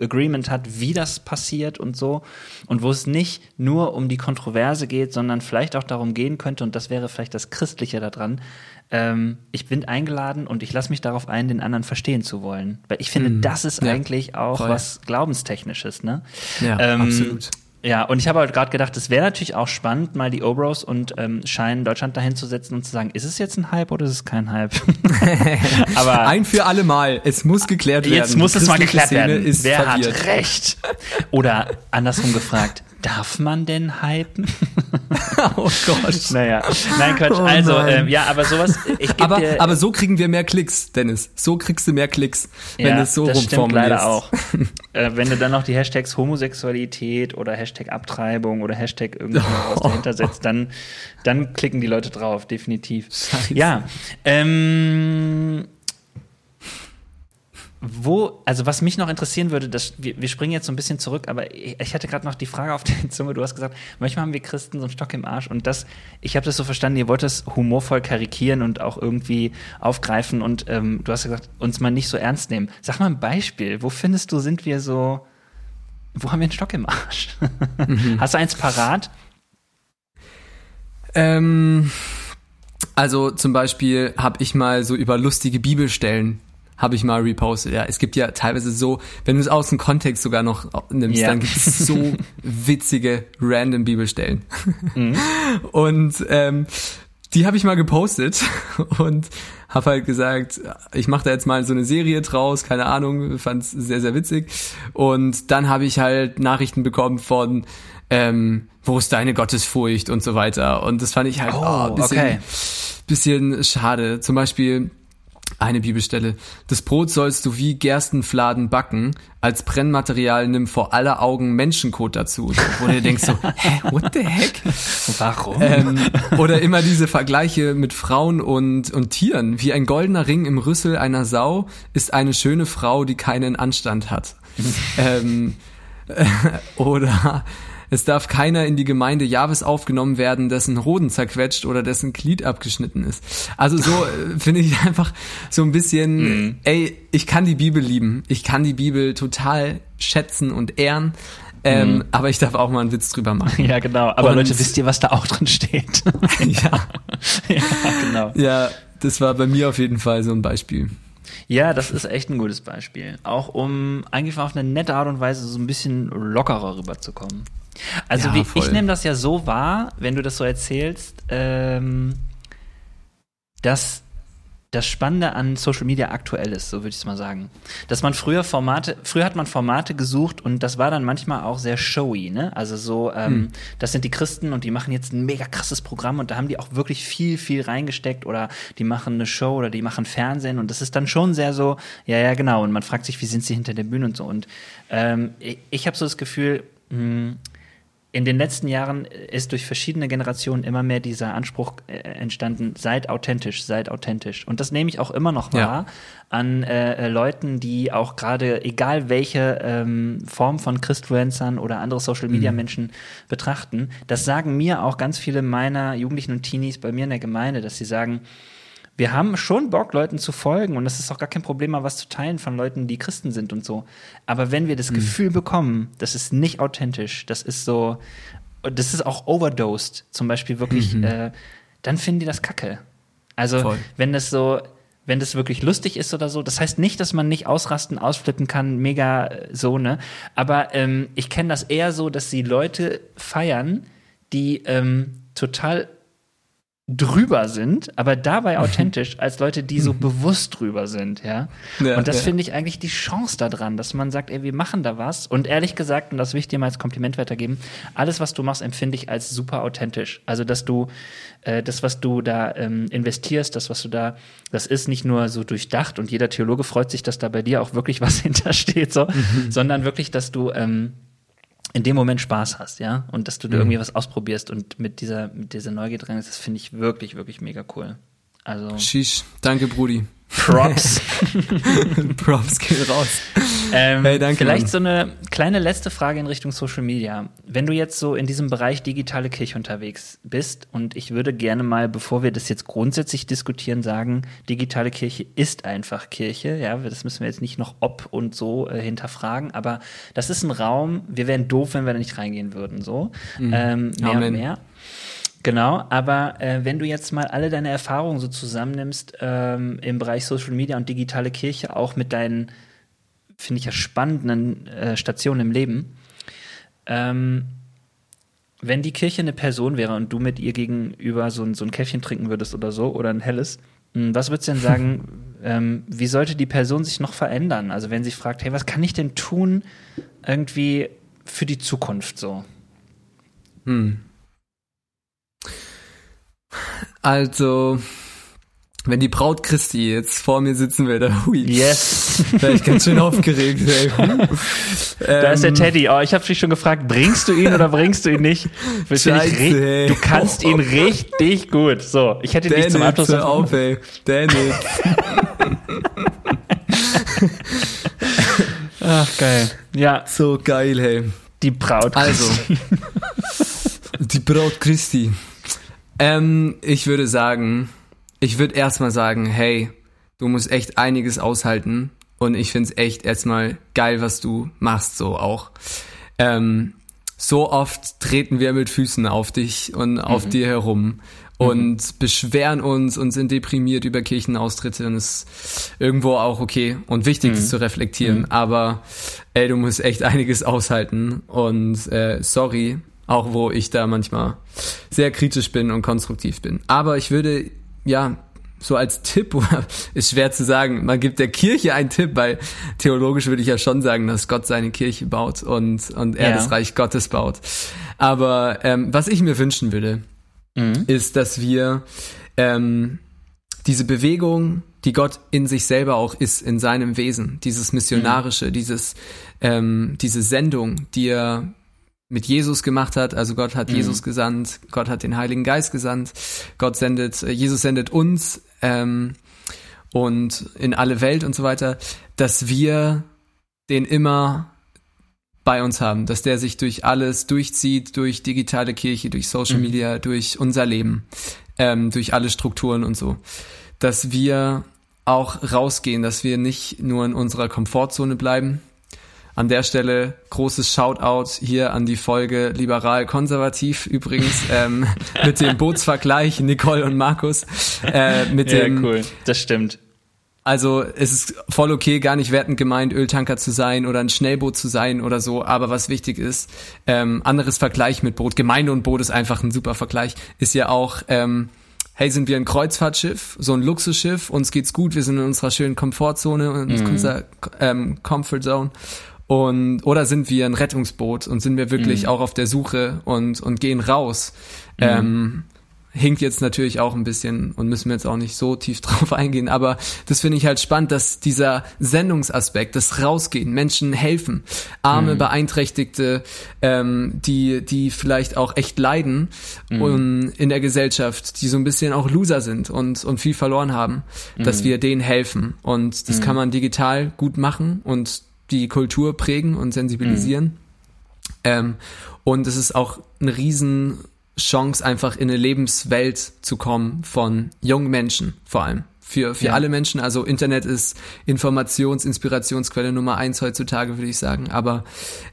Agreement hat, wie das passiert und so. Und wo es nicht nur um die Kontroverse geht, sondern vielleicht auch darum gehen könnte, und das wäre vielleicht das Christliche daran, ähm, ich bin eingeladen und ich lasse mich darauf ein, den anderen verstehen zu wollen. Weil ich finde, mhm. das ist ja, eigentlich auch voll. was Glaubenstechnisches, ne? Ja, ähm, absolut. Ja, und ich habe halt gerade gedacht, es wäre natürlich auch spannend, mal die Obros und ähm, Schein Deutschland dahin zu setzen und zu sagen, ist es jetzt ein Hype oder ist es kein Hype? Aber ein für alle Mal, es muss geklärt werden. Jetzt muss es mal geklärt werden. Wer verwirrt. hat recht? Oder andersrum gefragt, Darf man denn hypen? oh Gott. Naja, nein, Quatsch. Oh also, ähm, ja, aber sowas. Ich aber, dir, aber so kriegen wir mehr Klicks, Dennis. So kriegst du mehr Klicks, wenn ja, es so das stimmt leider auch. äh, wenn du dann noch die Hashtags Homosexualität oder Hashtag Abtreibung oder Hashtag irgendwas oh. dahinter setzt, dann, dann klicken die Leute drauf, definitiv. Scheiße. Ja. Ähm, wo, also was mich noch interessieren würde, das, wir, wir springen jetzt so ein bisschen zurück, aber ich, ich hatte gerade noch die Frage auf der Zunge, du hast gesagt, manchmal haben wir Christen so einen Stock im Arsch und das, ich habe das so verstanden, ihr wollt das humorvoll karikieren und auch irgendwie aufgreifen und ähm, du hast gesagt, uns mal nicht so ernst nehmen. Sag mal ein Beispiel, wo findest du, sind wir so, wo haben wir einen Stock im Arsch? Mhm. Hast du eins parat? Ähm, also zum Beispiel habe ich mal so über lustige Bibelstellen habe ich mal repostet. Ja, es gibt ja teilweise so, wenn du es aus dem Kontext sogar noch nimmst, ja. dann gibt es so witzige random Bibelstellen. Mhm. Und ähm, die habe ich mal gepostet und habe halt gesagt, ich mache da jetzt mal so eine Serie draus, keine Ahnung, fand es sehr, sehr witzig. Und dann habe ich halt Nachrichten bekommen von, ähm, wo ist deine Gottesfurcht und so weiter. Und das fand ich halt oh, oh, bisschen, okay. bisschen schade. Zum Beispiel eine Bibelstelle. Das Brot sollst du wie Gerstenfladen backen. Als Brennmaterial nimm vor aller Augen Menschenkot dazu. wo du denkst so, hä, what the heck? Warum? Ähm, oder immer diese Vergleiche mit Frauen und, und Tieren. Wie ein goldener Ring im Rüssel einer Sau ist eine schöne Frau, die keinen Anstand hat. ähm, oder es darf keiner in die Gemeinde Jahwes aufgenommen werden, dessen Hoden zerquetscht oder dessen Glied abgeschnitten ist. Also so äh, finde ich einfach so ein bisschen, mhm. ey, ich kann die Bibel lieben. Ich kann die Bibel total schätzen und ehren. Ähm, mhm. Aber ich darf auch mal einen Witz drüber machen. Ja, genau. Aber und, Leute, wisst ihr, was da auch drin steht? ja. ja, genau. Ja, das war bei mir auf jeden Fall so ein Beispiel. Ja, das ist echt ein gutes Beispiel. Auch um eigentlich auf eine nette Art und Weise so ein bisschen lockerer rüberzukommen. Also ja, wie, ich nehme das ja so wahr, wenn du das so erzählst, ähm, dass das Spannende an Social Media aktuell ist, so würde ich es mal sagen. Dass man früher Formate, früher hat man Formate gesucht und das war dann manchmal auch sehr showy, ne? Also so, ähm, hm. das sind die Christen und die machen jetzt ein mega krasses Programm und da haben die auch wirklich viel, viel reingesteckt oder die machen eine Show oder die machen Fernsehen und das ist dann schon sehr so, ja, ja, genau. Und man fragt sich, wie sind sie hinter der Bühne und so. Und ähm, ich, ich habe so das Gefühl, mh, hm, in den letzten Jahren ist durch verschiedene Generationen immer mehr dieser Anspruch äh, entstanden, seid authentisch, seid authentisch. Und das nehme ich auch immer noch wahr ja. an äh, äh, Leuten, die auch gerade, egal welche ähm, Form von Christfluencern oder andere Social-Media-Menschen mhm. betrachten, das sagen mir auch ganz viele meiner Jugendlichen und Teenies bei mir in der Gemeinde, dass sie sagen, wir haben schon Bock, Leuten zu folgen und das ist auch gar kein Problem, mal was zu teilen von Leuten, die Christen sind und so. Aber wenn wir das mhm. Gefühl bekommen, das ist nicht authentisch, das ist so, das ist auch overdosed, zum Beispiel wirklich, mhm. äh, dann finden die das kacke. Also, Voll. wenn das so, wenn das wirklich lustig ist oder so. Das heißt nicht, dass man nicht ausrasten, ausflippen kann, mega äh, so, ne? Aber ähm, ich kenne das eher so, dass die Leute feiern, die ähm, total drüber sind, aber dabei authentisch, als Leute, die so bewusst drüber sind, ja. ja und das ja. finde ich eigentlich die Chance daran, dass man sagt, ey, wir machen da was. Und ehrlich gesagt, und das will ich dir mal als Kompliment weitergeben, alles, was du machst, empfinde ich als super authentisch. Also, dass du äh, das, was du da ähm, investierst, das, was du da, das ist nicht nur so durchdacht und jeder Theologe freut sich, dass da bei dir auch wirklich was hintersteht, so, mhm. sondern wirklich, dass du ähm, in dem Moment Spaß hast, ja, und dass du mhm. irgendwie was ausprobierst und mit dieser, mit dieser Neugier drin ist, das finde ich wirklich, wirklich mega cool. Also. Sheesh. Danke, Brudi. Props. Props gehen raus. Ähm, hey, danke. Vielleicht Mann. so eine kleine letzte Frage in Richtung Social Media. Wenn du jetzt so in diesem Bereich digitale Kirche unterwegs bist und ich würde gerne mal, bevor wir das jetzt grundsätzlich diskutieren, sagen, digitale Kirche ist einfach Kirche. Ja, das müssen wir jetzt nicht noch ob und so äh, hinterfragen, aber das ist ein Raum. Wir wären doof, wenn wir da nicht reingehen würden. So mhm. ähm, mehr Amen. und mehr. Genau, aber äh, wenn du jetzt mal alle deine Erfahrungen so zusammennimmst ähm, im Bereich Social Media und digitale Kirche, auch mit deinen, finde ich ja spannenden äh, Stationen im Leben, ähm, wenn die Kirche eine Person wäre und du mit ihr gegenüber so ein, so ein Käffchen trinken würdest oder so, oder ein helles, hm, was würdest du denn sagen, ähm, wie sollte die Person sich noch verändern? Also wenn sie fragt, hey, was kann ich denn tun irgendwie für die Zukunft so? Hm. Also, wenn die Braut Christi jetzt vor mir sitzen würde, hui. Yes. Wäre ich ganz schön aufgeregt. Ey. da ist der ähm, Teddy. Oh, ich habe dich schon gefragt, bringst du ihn oder bringst du ihn nicht? Scheiße. Du kannst ihn richtig gut. So, ich hätte dich zum Abschluss... Hör auf, ey. Danny. Ach, geil. Ja. So geil, hey. Die Braut Christi. Also, die Braut Christi. Ähm, ich würde sagen, ich würde erstmal sagen, hey, du musst echt einiges aushalten. Und ich finde es echt erstmal geil, was du machst, so auch. Ähm, so oft treten wir mit Füßen auf dich und auf mhm. dir herum und mhm. beschweren uns und sind deprimiert über Kirchenaustritte und ist irgendwo auch okay und wichtig, mhm. das zu reflektieren. Mhm. Aber ey, du musst echt einiges aushalten und äh, sorry, auch wo ich da manchmal sehr kritisch bin und konstruktiv bin. Aber ich würde, ja, so als Tipp, ist schwer zu sagen, man gibt der Kirche einen Tipp, weil theologisch würde ich ja schon sagen, dass Gott seine Kirche baut und, und er ja. das Reich Gottes baut. Aber ähm, was ich mir wünschen würde, mhm. ist, dass wir ähm, diese Bewegung, die Gott in sich selber auch ist, in seinem Wesen, dieses Missionarische, mhm. dieses, ähm, diese Sendung, die er mit Jesus gemacht hat. Also Gott hat mhm. Jesus gesandt, Gott hat den Heiligen Geist gesandt, Gott sendet, äh, Jesus sendet uns ähm, und in alle Welt und so weiter, dass wir den immer bei uns haben, dass der sich durch alles durchzieht, durch digitale Kirche, durch Social mhm. Media, durch unser Leben, ähm, durch alle Strukturen und so, dass wir auch rausgehen, dass wir nicht nur in unserer Komfortzone bleiben, an der Stelle großes Shoutout hier an die Folge Liberal-Konservativ übrigens ähm, mit dem Bootsvergleich Nicole und Markus. Äh, mit ja, dem, cool. Das stimmt. Also es ist voll okay, gar nicht wertend gemeint, Öltanker zu sein oder ein Schnellboot zu sein oder so. Aber was wichtig ist, ähm, anderes Vergleich mit Boot, Gemeinde und Boot ist einfach ein super Vergleich, ist ja auch, ähm, hey, sind wir ein Kreuzfahrtschiff, so ein Luxusschiff, uns geht's gut, wir sind in unserer schönen Komfortzone, in mhm. unserer ähm, Comfort Zone und, oder sind wir ein Rettungsboot und sind wir wirklich mhm. auch auf der Suche und, und gehen raus? Mhm. Ähm, hinkt jetzt natürlich auch ein bisschen und müssen wir jetzt auch nicht so tief drauf eingehen, aber das finde ich halt spannend, dass dieser Sendungsaspekt, das Rausgehen, Menschen helfen, arme, mhm. Beeinträchtigte, ähm, die, die vielleicht auch echt leiden mhm. und in der Gesellschaft, die so ein bisschen auch Loser sind und, und viel verloren haben, mhm. dass wir denen helfen. Und das mhm. kann man digital gut machen und die Kultur prägen und sensibilisieren. Mhm. Ähm, und es ist auch eine Riesenchance, einfach in eine Lebenswelt zu kommen von jungen Menschen vor allem. Für, für ja. alle Menschen. Also Internet ist Informations-, Inspirationsquelle Nummer eins heutzutage, würde ich sagen. Aber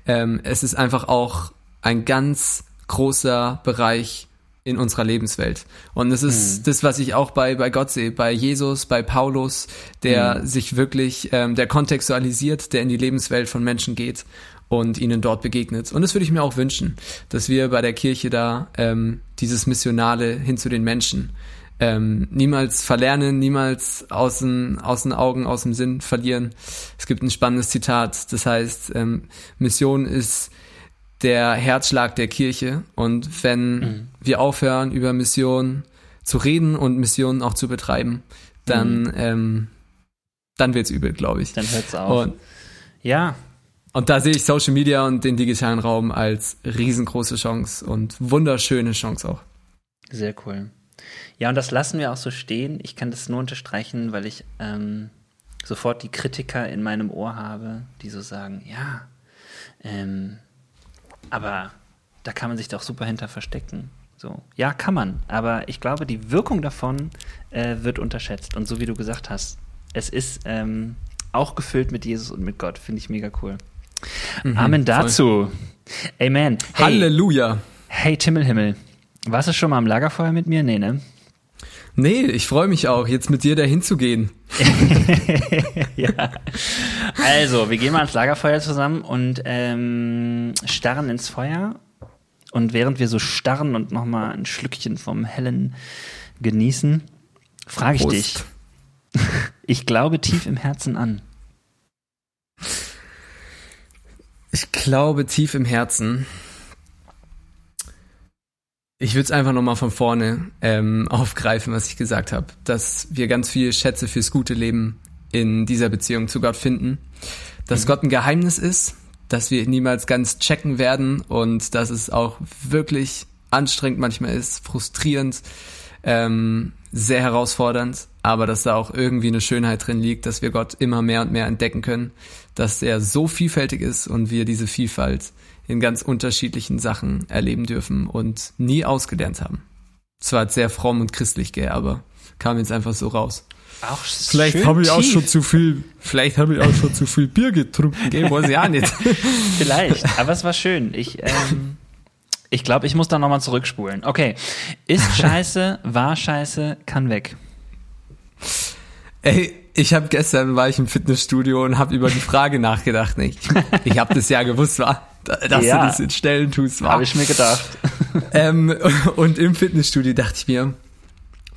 ähm, es ist einfach auch ein ganz großer Bereich in unserer Lebenswelt. Und das ist mhm. das, was ich auch bei, bei Gott sehe, bei Jesus, bei Paulus, der mhm. sich wirklich, ähm, der kontextualisiert, der in die Lebenswelt von Menschen geht und ihnen dort begegnet. Und das würde ich mir auch wünschen, dass wir bei der Kirche da ähm, dieses Missionale hin zu den Menschen ähm, niemals verlernen, niemals aus den, aus den Augen, aus dem Sinn verlieren. Es gibt ein spannendes Zitat, das heißt, ähm, Mission ist der Herzschlag der Kirche. Und wenn mhm. wir aufhören, über Mission zu reden und Missionen auch zu betreiben, dann, mhm. ähm, dann wird's übel, glaube ich. Dann hört's auf. Und, ja. Und da sehe ich Social Media und den digitalen Raum als riesengroße Chance und wunderschöne Chance auch. Sehr cool. Ja, und das lassen wir auch so stehen. Ich kann das nur unterstreichen, weil ich ähm, sofort die Kritiker in meinem Ohr habe, die so sagen, ja, ähm, aber da kann man sich doch super hinter verstecken. So, ja, kann man. Aber ich glaube, die Wirkung davon äh, wird unterschätzt. Und so wie du gesagt hast, es ist ähm, auch gefüllt mit Jesus und mit Gott. Finde ich mega cool. Mhm, Amen dazu. Voll. Amen. Hey, Halleluja. Hey, Timmelhimmel. Warst du schon mal am Lagerfeuer mit mir? Nee, ne? Nee, ich freue mich auch, jetzt mit dir dahin zu gehen. ja. Also, wir gehen mal ans Lagerfeuer zusammen und ähm, starren ins Feuer. Und während wir so starren und nochmal ein Schlückchen vom Hellen genießen, frage ich Prost. dich. Ich glaube tief im Herzen an. Ich glaube tief im Herzen, ich würde es einfach nochmal von vorne ähm, aufgreifen, was ich gesagt habe, dass wir ganz viele Schätze fürs gute Leben in dieser Beziehung zu Gott finden, dass mhm. Gott ein Geheimnis ist, dass wir niemals ganz checken werden und dass es auch wirklich anstrengend manchmal ist, frustrierend, ähm, sehr herausfordernd, aber dass da auch irgendwie eine Schönheit drin liegt, dass wir Gott immer mehr und mehr entdecken können, dass er so vielfältig ist und wir diese Vielfalt in ganz unterschiedlichen Sachen erleben dürfen und nie ausgelernt haben. Zwar sehr fromm und christlich, gell, aber kam jetzt einfach so raus. Auch vielleicht habe ich auch schon zu viel, vielleicht habe ich auch schon zu viel Bier getrunken, gell, weiß ich auch nicht. vielleicht, aber es war schön. Ich, ähm, ich glaube, ich muss da nochmal zurückspulen. Okay, ist scheiße, war scheiße, kann weg. Ey, ich habe gestern war ich im Fitnessstudio und habe über die Frage nachgedacht. Nicht? Ich habe das ja gewusst, war dass ja, du das in Stellen tust. Habe ich mir gedacht. ähm, und im Fitnessstudio dachte ich mir,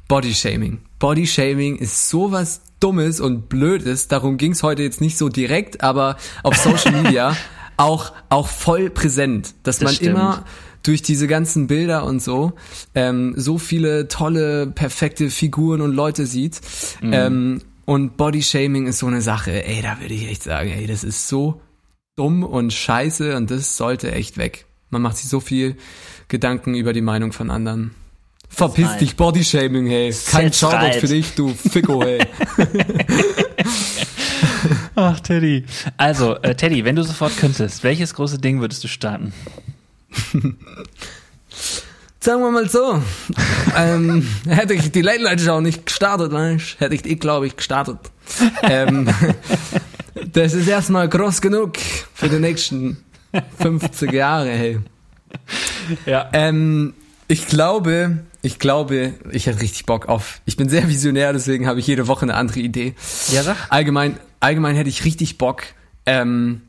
Bodyshaming. Bodyshaming ist sowas Dummes und Blödes. Darum ging's heute jetzt nicht so direkt, aber auf Social Media auch, auch voll präsent, dass das man stimmt. immer durch diese ganzen Bilder und so ähm, so viele tolle, perfekte Figuren und Leute sieht. Mhm. Ähm, und Bodyshaming ist so eine Sache, ey, da würde ich echt sagen, ey, das ist so dumm und scheiße und das sollte echt weg. Man macht sich so viel Gedanken über die Meinung von anderen. Verpiss Nein. dich, Bodyshaming, hey. Kein Shoutout für dich, du Ficko, hey. Ach, Teddy. Also, äh, Teddy, wenn du sofort könntest, welches große Ding würdest du starten? Sagen wir mal so, ähm, hätte ich die Late Night Show nicht gestartet, weißt, hätte ich die, glaube ich, gestartet. ähm, das ist erstmal groß genug für die nächsten 50 Jahre, hey. Ja. Ähm, ich glaube, ich glaube, ich hätte richtig Bock auf. Ich bin sehr visionär, deswegen habe ich jede Woche eine andere Idee. Ja, sag. Allgemein, allgemein hätte ich richtig Bock. Ähm,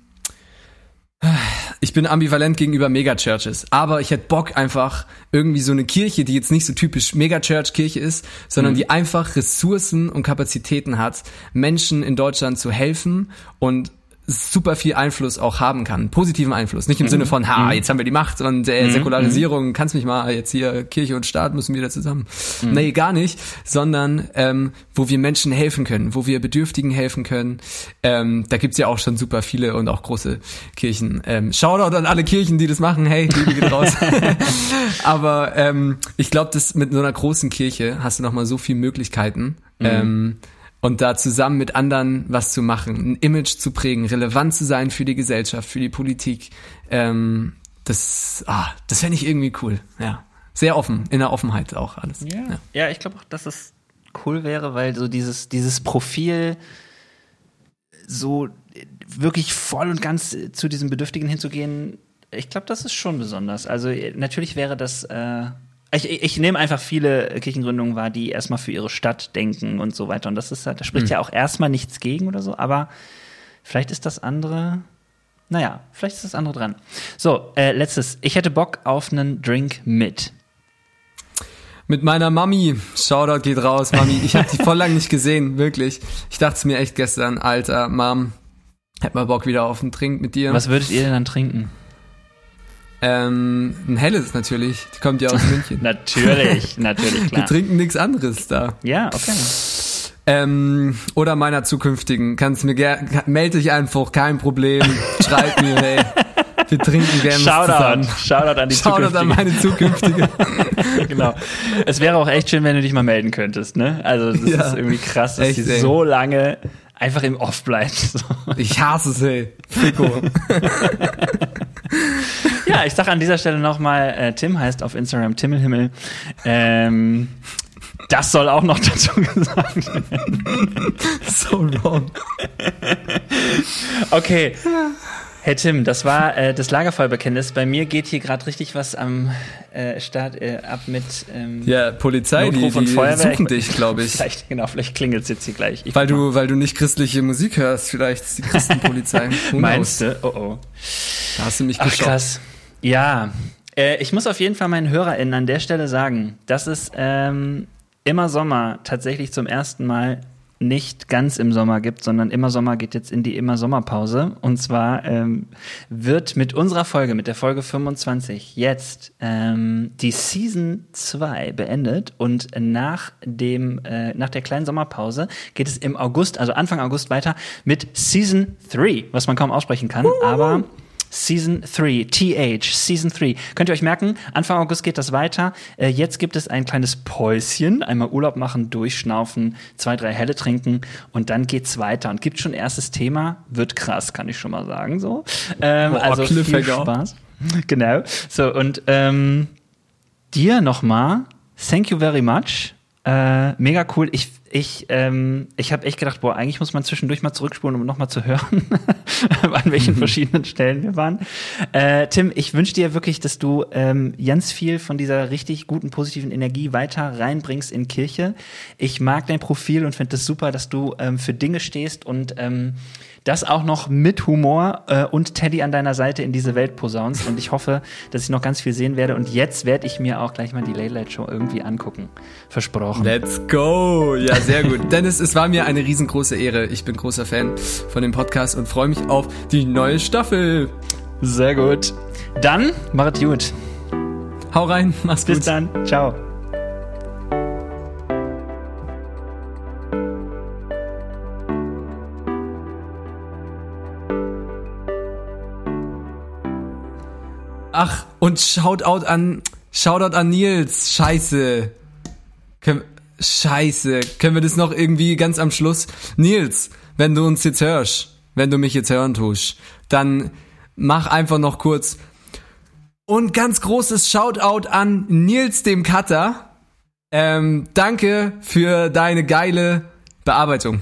ich bin ambivalent gegenüber Megachurches, aber ich hätte Bock einfach irgendwie so eine Kirche, die jetzt nicht so typisch Megachurch-Kirche ist, sondern mhm. die einfach Ressourcen und Kapazitäten hat, Menschen in Deutschland zu helfen und super viel Einfluss auch haben kann, positiven Einfluss, nicht im mhm. Sinne von, ha, mhm. jetzt haben wir die Macht und äh, mhm. Säkularisierung, mhm. kannst mich mal, jetzt hier Kirche und Staat müssen wieder zusammen. Mhm. Nee, gar nicht, sondern ähm, wo wir Menschen helfen können, wo wir Bedürftigen helfen können. Ähm, da gibt's ja auch schon super viele und auch große Kirchen. Ähm, Shoutout an alle Kirchen, die das machen, hey, Liebe geht raus. Aber ähm, ich glaube, dass mit so einer großen Kirche hast du nochmal so viele Möglichkeiten. Mhm. Ähm, und da zusammen mit anderen was zu machen, ein Image zu prägen, relevant zu sein für die Gesellschaft, für die Politik, ähm, das, ah, das fände ich irgendwie cool, ja. Sehr offen, in der Offenheit auch alles. Ja, ja. ja ich glaube auch, dass es cool wäre, weil so dieses, dieses Profil so wirklich voll und ganz zu diesem Bedürftigen hinzugehen, ich glaube, das ist schon besonders. Also natürlich wäre das äh, ich, ich nehme einfach viele Kirchengründungen wahr, die erstmal für ihre Stadt denken und so weiter. Und das ist halt, da spricht mhm. ja auch erstmal nichts gegen oder so, aber vielleicht ist das andere. Naja, vielleicht ist das andere dran. So, äh, letztes. Ich hätte Bock auf einen Drink mit. Mit meiner Mami. Shoutout geht raus, Mami. Ich habe die voll lang nicht gesehen, wirklich. Ich dachte es mir echt gestern, alter Mom, hätte mal Bock wieder auf einen Drink mit dir. Was würdet ihr denn dann trinken? Ähm, ein helles natürlich. Die kommt ja aus München. natürlich, natürlich, klar. Wir trinken nichts anderes da. Ja, okay. Ähm, oder meiner zukünftigen. Kannst mir gerne, melde dich einfach, kein Problem. Schreib mir, hey. Wir trinken gerne Shoutout, zusammen. Shoutout an die Shoutout zukünftige. an meine zukünftige. genau. Es wäre auch echt schön, wenn du dich mal melden könntest, ne? Also, das ja, ist irgendwie krass, dass sie so lange einfach im Off bleibt. So. Ich hasse es, ey. Fico. ja, ich sage an dieser Stelle nochmal, äh, Tim heißt auf Instagram Timmelhimmel. Ähm, das soll auch noch dazu gesagt werden. so wrong. Okay. Hey Tim, das war äh, das Lagerfeuerbekenntnis. Bei mir geht hier gerade richtig was am äh, Start äh, ab mit ähm, ja Polizei, Notruf die, die Feuerwehr. suchen dich, glaube ich. Vielleicht genau, vielleicht klingelt es jetzt hier gleich. Ich weil du, weil du nicht christliche Musik hörst, vielleicht ist die Christenpolizei. Meinst du? Oh oh. Da hast du mich geschockt. Ach, krass. Ja, äh, ich muss auf jeden Fall meinen HörerInnen an der Stelle sagen, dass es ähm, immer Sommer tatsächlich zum ersten Mal nicht ganz im Sommer gibt, sondern immer Sommer geht jetzt in die immer Sommerpause. Und zwar ähm, wird mit unserer Folge, mit der Folge 25, jetzt ähm, die Season 2 beendet und nach dem, äh, nach der kleinen Sommerpause geht es im August, also Anfang August weiter mit Season 3, was man kaum aussprechen kann, uh. aber Season 3, TH, Season 3. Könnt ihr euch merken, Anfang August geht das weiter. Äh, jetzt gibt es ein kleines Päuschen, einmal Urlaub machen, durchschnaufen, zwei, drei Helle trinken und dann geht's weiter. Und gibt schon erstes Thema, wird krass, kann ich schon mal sagen. So. Ähm, oh, also viel Spaß. Genau. So, und ähm, dir nochmal, thank you very much. Äh, mega cool. Ich ich, ähm, ich habe echt gedacht, boah, eigentlich muss man zwischendurch mal zurückspulen, um nochmal zu hören, an welchen mhm. verschiedenen Stellen wir waren. Äh, Tim, ich wünsche dir wirklich, dass du ähm, ganz viel von dieser richtig guten, positiven Energie weiter reinbringst in Kirche. Ich mag dein Profil und finde es das super, dass du ähm, für Dinge stehst und ähm, das auch noch mit Humor äh, und Teddy an deiner Seite in diese Welt posaunst. Und ich hoffe, dass ich noch ganz viel sehen werde. Und jetzt werde ich mir auch gleich mal die Late Light Show irgendwie angucken. Versprochen. Let's go! Ja, sehr gut. Dennis, es war mir eine riesengroße Ehre. Ich bin großer Fan von dem Podcast und freue mich auf die neue Staffel. Sehr gut. Dann, macht gut. Hau rein, mach's Bis gut. Bis dann. Ciao. Ach, und Shoutout an, Shoutout an Nils. Scheiße. Können, Scheiße. Können wir das noch irgendwie ganz am Schluss? Nils, wenn du uns jetzt hörst, wenn du mich jetzt hören tust, dann mach einfach noch kurz. Und ganz großes Shoutout an Nils dem Cutter. Ähm, danke für deine geile Bearbeitung.